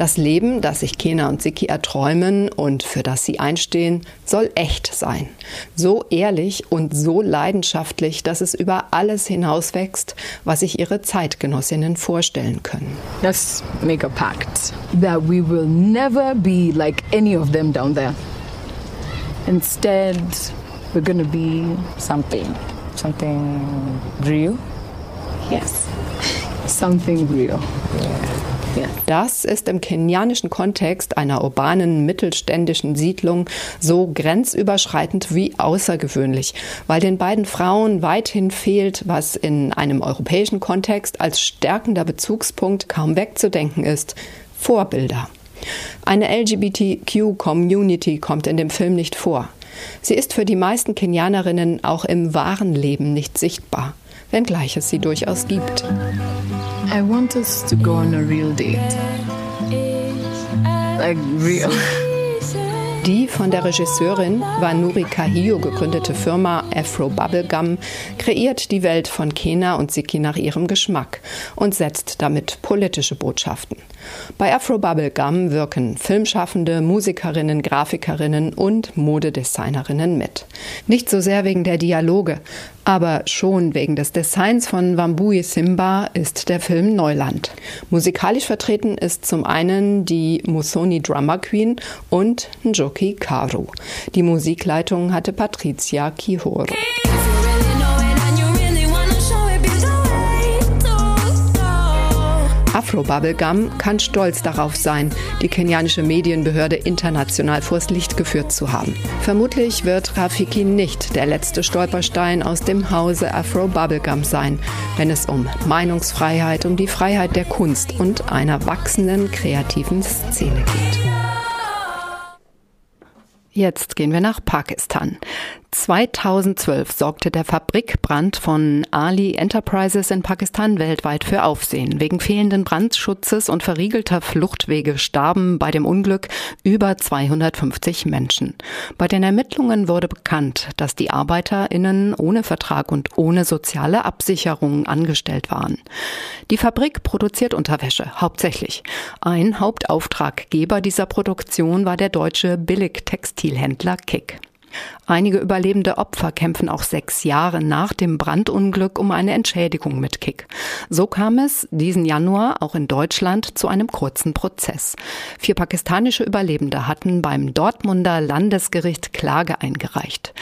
Das Leben, das sich Kena und Siki erträumen und für das sie einstehen, soll echt sein. So ehrlich und so leidenschaftlich, dass es über alles hinauswächst, was sich ihre Zeitgenossinnen vorstellen können. Let's make a pact that we will never be like any of them down there. Instead, we're gonna be something, something real. Yes, something real. Das ist im kenianischen Kontext einer urbanen mittelständischen Siedlung so grenzüberschreitend wie außergewöhnlich, weil den beiden Frauen weithin fehlt, was in einem europäischen Kontext als stärkender Bezugspunkt kaum wegzudenken ist, Vorbilder. Eine LGBTQ-Community kommt in dem Film nicht vor. Sie ist für die meisten Kenianerinnen auch im wahren Leben nicht sichtbar, wenngleich es sie durchaus gibt. I want us to go on a real date. Like real. Die von der Regisseurin Vanuri Kahio gegründete Firma Afro Bubblegum kreiert die Welt von Kena und Siki nach ihrem Geschmack und setzt damit politische Botschaften. Bei Afro Bubblegum wirken Filmschaffende, Musikerinnen, Grafikerinnen und Modedesignerinnen mit. Nicht so sehr wegen der Dialoge, aber schon wegen des Designs von Wambui Simba ist der Film Neuland. Musikalisch vertreten ist zum einen die Musoni Drummer Queen und Njoki Karu. Die Musikleitung hatte Patricia Kihor. Afro Bubblegum kann stolz darauf sein, die kenianische Medienbehörde international vors Licht geführt zu haben. Vermutlich wird Rafiki nicht der letzte Stolperstein aus dem Hause Afro Bubblegum sein, wenn es um Meinungsfreiheit, um die Freiheit der Kunst und einer wachsenden kreativen Szene geht. Jetzt gehen wir nach Pakistan. 2012 sorgte der Fabrikbrand von Ali Enterprises in Pakistan weltweit für Aufsehen. Wegen fehlenden Brandschutzes und verriegelter Fluchtwege starben bei dem Unglück über 250 Menschen. Bei den Ermittlungen wurde bekannt, dass die ArbeiterInnen ohne Vertrag und ohne soziale Absicherung angestellt waren. Die Fabrik produziert Unterwäsche, hauptsächlich. Ein Hauptauftraggeber dieser Produktion war der deutsche Billigtextilhändler Kick. Einige überlebende Opfer kämpfen auch sechs Jahre nach dem Brandunglück um eine Entschädigung mit Kick. So kam es diesen Januar auch in Deutschland zu einem kurzen Prozess. Vier pakistanische Überlebende hatten beim Dortmunder Landesgericht Klage eingereicht.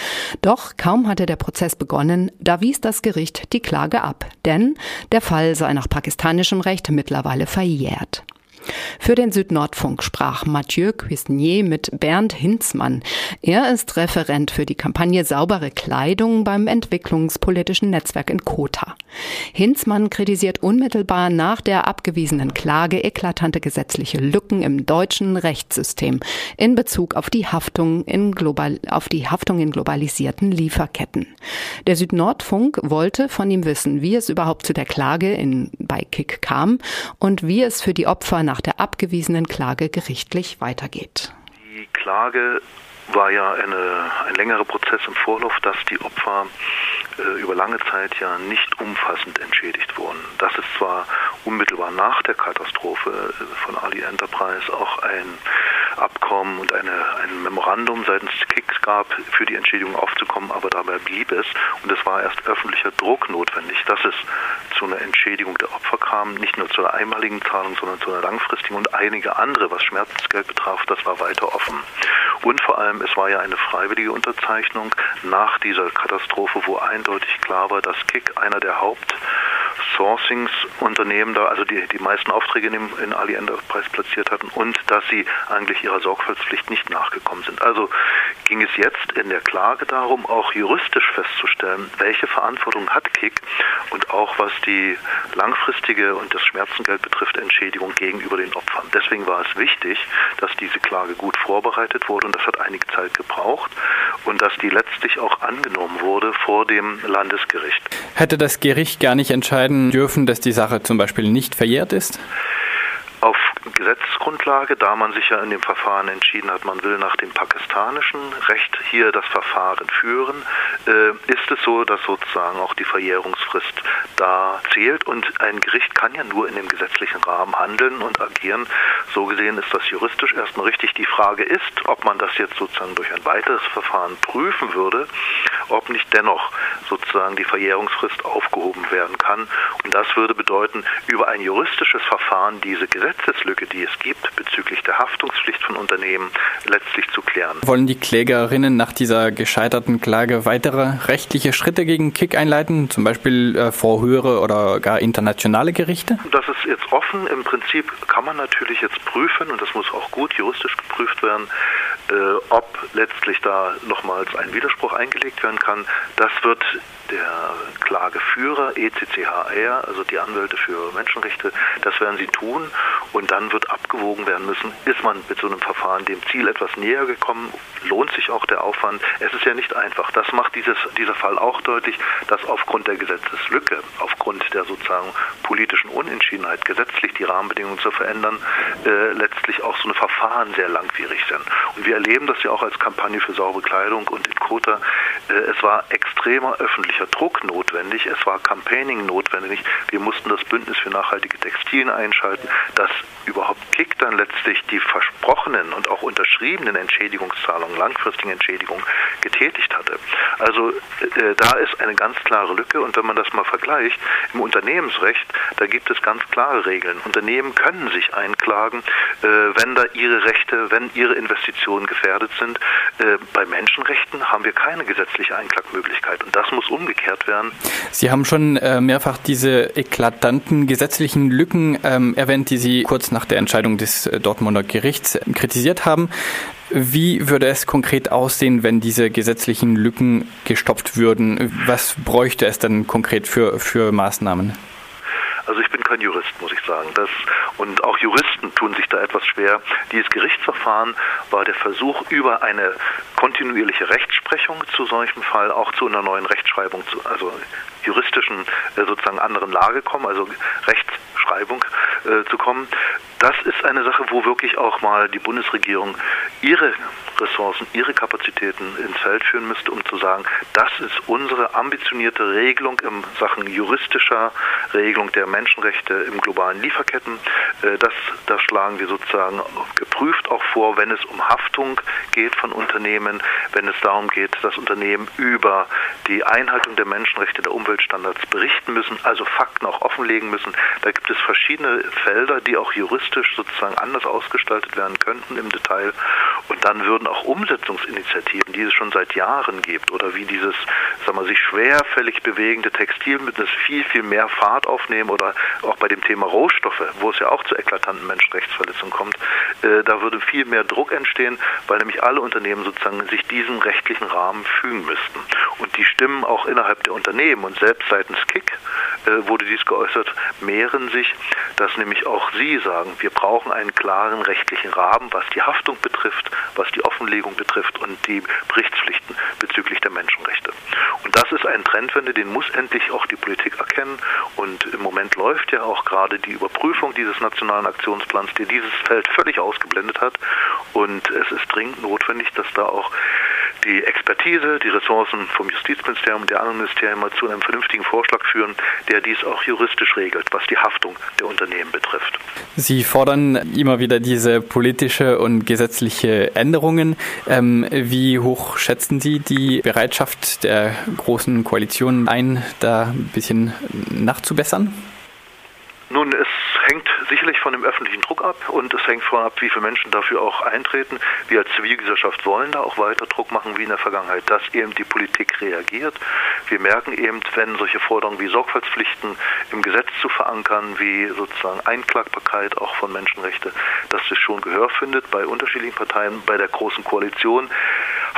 Doch kaum hatte der Prozess begonnen, da wies das Gericht die Klage ab, denn der Fall sei nach pakistanischem Recht mittlerweile verjährt. Für den Südnordfunk sprach Mathieu Cuisnier mit Bernd Hinzmann. Er ist Referent für die Kampagne Saubere Kleidung beim entwicklungspolitischen Netzwerk in Kota. Hinzmann kritisiert unmittelbar nach der abgewiesenen Klage eklatante gesetzliche Lücken im deutschen Rechtssystem in Bezug auf die Haftung in, global, auf die Haftung in globalisierten Lieferketten. Der Südnordfunk wollte von ihm wissen, wie es überhaupt zu der Klage in, bei KIK kam und wie es für die Opfer nach der abgewiesenen Klage gerichtlich weitergeht. Die Klage war ja eine, ein längerer Prozess im Vorlauf, dass die Opfer über lange Zeit ja nicht umfassend entschädigt wurden. Dass es zwar unmittelbar nach der Katastrophe äh, von Ali Enterprise auch ein Abkommen und eine, ein Memorandum seitens KICS gab, für die Entschädigung aufzukommen, aber dabei blieb es. Und es war erst öffentlicher Druck notwendig, dass es zu einer Entschädigung der Opfer kam, nicht nur zu einer einmaligen Zahlung, sondern zu einer langfristigen und einige andere, was Schmerzensgeld betraf, das war weiter offen. Und vor allem, es war ja eine freiwillige Unterzeichnung nach dieser Katastrophe, wo eindeutig klar war, dass KIK einer der Haupt Sourcingsunternehmen da, also die, die meisten Aufträge in, in Ali Enterprise platziert hatten und dass sie eigentlich ihrer Sorgfaltspflicht nicht nachgekommen sind. Also ging es jetzt in der Klage darum, auch juristisch festzustellen, welche Verantwortung hat KIK und auch was die langfristige und das Schmerzengeld betrifft, Entschädigung gegenüber den Opfern. Deswegen war es wichtig, dass diese Klage gut vorbereitet wurde und das hat einige Zeit gebraucht und dass die letztlich auch angenommen wurde vor dem Landesgericht. Hätte das Gericht gar nicht entscheiden dürfen, dass die Sache zum Beispiel nicht verjährt ist? Auf Gesetzesgrundlage, da man sich ja in dem Verfahren entschieden hat, man will nach dem pakistanischen Recht hier das Verfahren führen, äh, ist es so, dass sozusagen auch die Verjährungsfrist da zählt und ein Gericht kann ja nur in dem gesetzlichen Rahmen handeln und agieren. So gesehen ist das juristisch erstmal richtig. Die Frage ist, ob man das jetzt sozusagen durch ein weiteres Verfahren prüfen würde, ob nicht dennoch sozusagen die Verjährungsfrist aufgehoben werden kann. Und das würde bedeuten, über ein juristisches Verfahren diese Gesetzeslücke, die es gibt bezüglich der Haftungspflicht von Unternehmen, letztlich zu klären. Wollen die Klägerinnen nach dieser gescheiterten Klage weitere rechtliche Schritte gegen Kick einleiten, zum Beispiel äh, vor höhere oder gar internationale Gerichte? Das ist jetzt offen. Im Prinzip kann man natürlich jetzt prüfen, und das muss auch gut juristisch geprüft werden, äh, ob letztlich da nochmals ein Widerspruch eingelegt werden kann. Das wird der Klageführer ECCHR, also die Anwälte für Menschenrechte, das werden sie tun und dann wird abgewogen werden müssen, ist man mit so einem Verfahren dem Ziel etwas näher gekommen, lohnt sich auch der Aufwand. Es ist ja nicht einfach. Das macht dieses, dieser Fall auch deutlich, dass aufgrund der Gesetzeslücke, aufgrund der sozusagen politischen Unentschiedenheit, gesetzlich die Rahmenbedingungen zu verändern, äh, letztlich auch so eine Verfahren sehr langwierig sind. Und wir erleben das ja auch als Kampagne für saubere Kleidung und in Kota. Äh, es war extremer öffentlicher Druck notwendig, es war Campaigning notwendig. Wir mussten das Bündnis für nachhaltige Textilien einschalten, das überhaupt KIK dann letztlich die versprochenen und auch unterschriebenen Entschädigungszahlungen, langfristigen Entschädigungen getätigt hatte. Also äh, da ist eine ganz klare Lücke und wenn man das mal vergleicht, im Unternehmensrecht, da gibt es ganz klare Regeln. Unternehmen können sich einklagen, äh, wenn da ihre Rechte, wenn ihre Investitionen gefährdet sind. Äh, bei Menschenrechten haben wir keine gesetzliche Einklagmöglichkeit und das muss umgekehrt werden. Sie haben schon äh, mehrfach diese eklatanten gesetzlichen Lücken ähm, erwähnt, die Sie kurz nach der Entscheidung des äh, Dortmunder Gerichts kritisiert haben. Wie würde es konkret aussehen, wenn diese gesetzlichen Lücken gestopft würden? Was bräuchte es dann konkret für, für Maßnahmen? Also ich bin kein Jurist, muss ich sagen. Das, und auch Juristen tun sich da etwas schwer. Dieses Gerichtsverfahren war der Versuch, über eine kontinuierliche Rechtsprechung zu solchem Fall auch zu einer neuen Rechtschreibung, zu, also juristischen äh, sozusagen anderen Lage kommen, also Rechtschreibung äh, zu kommen. Das ist eine Sache, wo wirklich auch mal die Bundesregierung ihre Ressourcen, ihre Kapazitäten ins Feld führen müsste, um zu sagen, das ist unsere ambitionierte Regelung in Sachen juristischer Regelung der Menschenrechte im globalen Lieferketten. Äh, das, das schlagen wir sozusagen geprüft auch vor, wenn es um Haftung geht von Unternehmen, wenn es darum geht, dass Unternehmen über die Einhaltung der Menschenrechte, der Umweltstandards berichten müssen, also Fakten auch offenlegen müssen. Da gibt es verschiedene Felder, die auch juristisch sozusagen anders ausgestaltet werden könnten im Detail. Und dann würden auch Umsetzungsinitiativen, die es schon seit Jahren gibt, oder wie dieses, sagen wir, sich schwerfällig bewegende Textilbündnis viel, viel mehr Fahrt aufnehmen oder auch bei dem Thema Rohstoffe, wo es ja auch zu eklatanten Menschenrechtsverletzungen kommt, äh, da würde viel mehr Druck entstehen, weil nämlich alle Unternehmen sozusagen sich diesem rechtlichen Rahmen fügen müssten. Und die Stimmen auch innerhalb der Unternehmen und selbst seitens KIK äh, wurde dies geäußert, mehren sich, dass nämlich auch sie sagen, wir brauchen einen klaren rechtlichen Rahmen, was die Haftung betrifft, was die Offenlegung betrifft und die Berichtspflichten bezüglich der Menschenrechte. Und das ist ein Trendwende, den muss endlich auch die Politik erkennen. Und im Moment läuft ja auch gerade die Überprüfung dieses nationalen Aktionsplans, der dieses Feld völlig ausgeblendet hat. Und es ist dringend notwendig, dass da auch die Expertise, die Ressourcen vom Justizministerium und der anderen Ministerien mal zu einem vernünftigen Vorschlag führen, der dies auch juristisch regelt, was die Haftung der Unternehmen betrifft. Sie fordern immer wieder diese politische und gesetzliche Änderungen. Ähm, wie hoch schätzen Sie die Bereitschaft der großen Koalition ein, da ein bisschen nachzubessern? Nun, es sicherlich von dem öffentlichen Druck ab und es hängt von ab, wie viele Menschen dafür auch eintreten. Wir als Zivilgesellschaft wollen da auch weiter Druck machen wie in der Vergangenheit, dass eben die Politik reagiert. Wir merken eben, wenn solche Forderungen wie Sorgfaltspflichten im Gesetz zu verankern, wie sozusagen Einklagbarkeit auch von Menschenrechten, dass das schon Gehör findet bei unterschiedlichen Parteien. Bei der Großen Koalition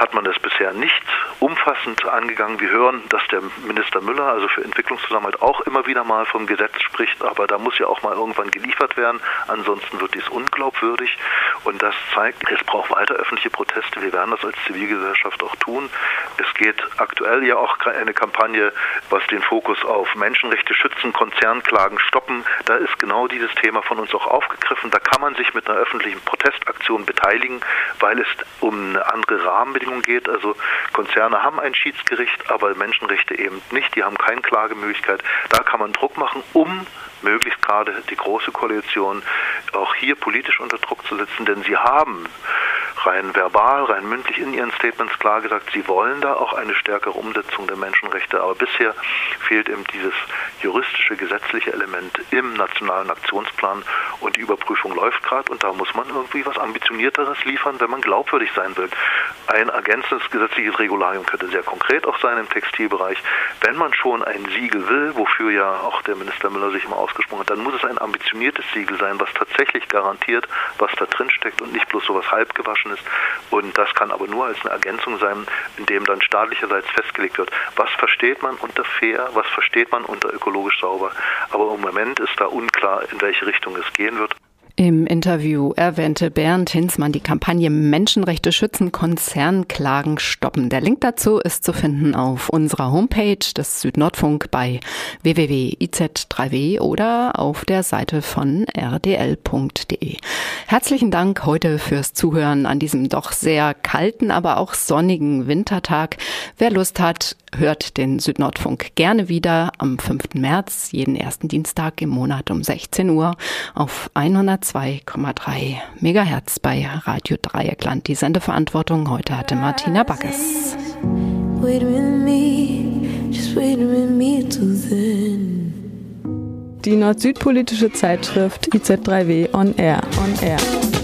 hat man das bisher nicht umfassend angegangen. Wir hören, dass der Minister Müller, also für Entwicklungszusammenhalt, auch immer wieder mal vom Gesetz spricht, aber da muss ja auch mal irgendwann geliefert werden, ansonsten wird dies unglaubwürdig und das zeigt, es braucht weiter öffentliche Proteste. Wir werden das als Zivilgesellschaft auch tun. Es geht aktuell ja auch eine Kampagne, was den Fokus auf Menschenrechte schützen, Konzernklagen stoppen. Da ist genau dieses Thema von uns auch aufgegriffen. Da kann man sich mit einer öffentlichen Protestaktion beteiligen, weil es um eine andere Rahmenbedingung geht. Also Konzerne haben ein Schiedsgericht, aber Menschenrechte eben nicht. Die haben keine Klagemöglichkeit. Da kann man Druck machen, um möglichst gerade die Große Koalition auch hier politisch unter Druck zu setzen, denn sie haben rein verbal, rein mündlich in ihren Statements klar gesagt, sie wollen da auch eine stärkere Umsetzung der Menschenrechte. Aber bisher fehlt eben dieses juristische, gesetzliche Element im nationalen Aktionsplan und die Überprüfung läuft gerade und da muss man irgendwie was Ambitionierteres liefern, wenn man glaubwürdig sein will. Ein ergänzendes gesetzliches Regularium könnte sehr konkret auch sein im Textilbereich. Wenn man schon ein Siegel will, wofür ja auch der Minister Müller sich immer ausgesprochen hat, dann muss es ein ambitioniertes Siegel sein, was tatsächlich garantiert, was da drin steckt und nicht bloß so was halbgewaschen ist. Und das kann aber nur als eine Ergänzung sein, in dem dann staatlicherseits festgelegt wird, was versteht man unter fair, was versteht man unter ökologisch sauber. Aber im Moment ist da unklar, in welche Richtung es gehen wird. Im Interview erwähnte Bernd Hinzmann die Kampagne Menschenrechte schützen, Konzernklagen stoppen. Der Link dazu ist zu finden auf unserer Homepage des Südnordfunk bei www.iz3w oder auf der Seite von rdl.de. Herzlichen Dank heute fürs Zuhören an diesem doch sehr kalten, aber auch sonnigen Wintertag. Wer Lust hat, hört den Südnordfunk gerne wieder am 5. März, jeden ersten Dienstag im Monat um 16 Uhr auf 100 102,3 Megahertz bei Radio Dreieckland. Die Sendeverantwortung heute hatte Martina Backes. Die nord-süd-politische Zeitschrift IZ3W On Air. On Air.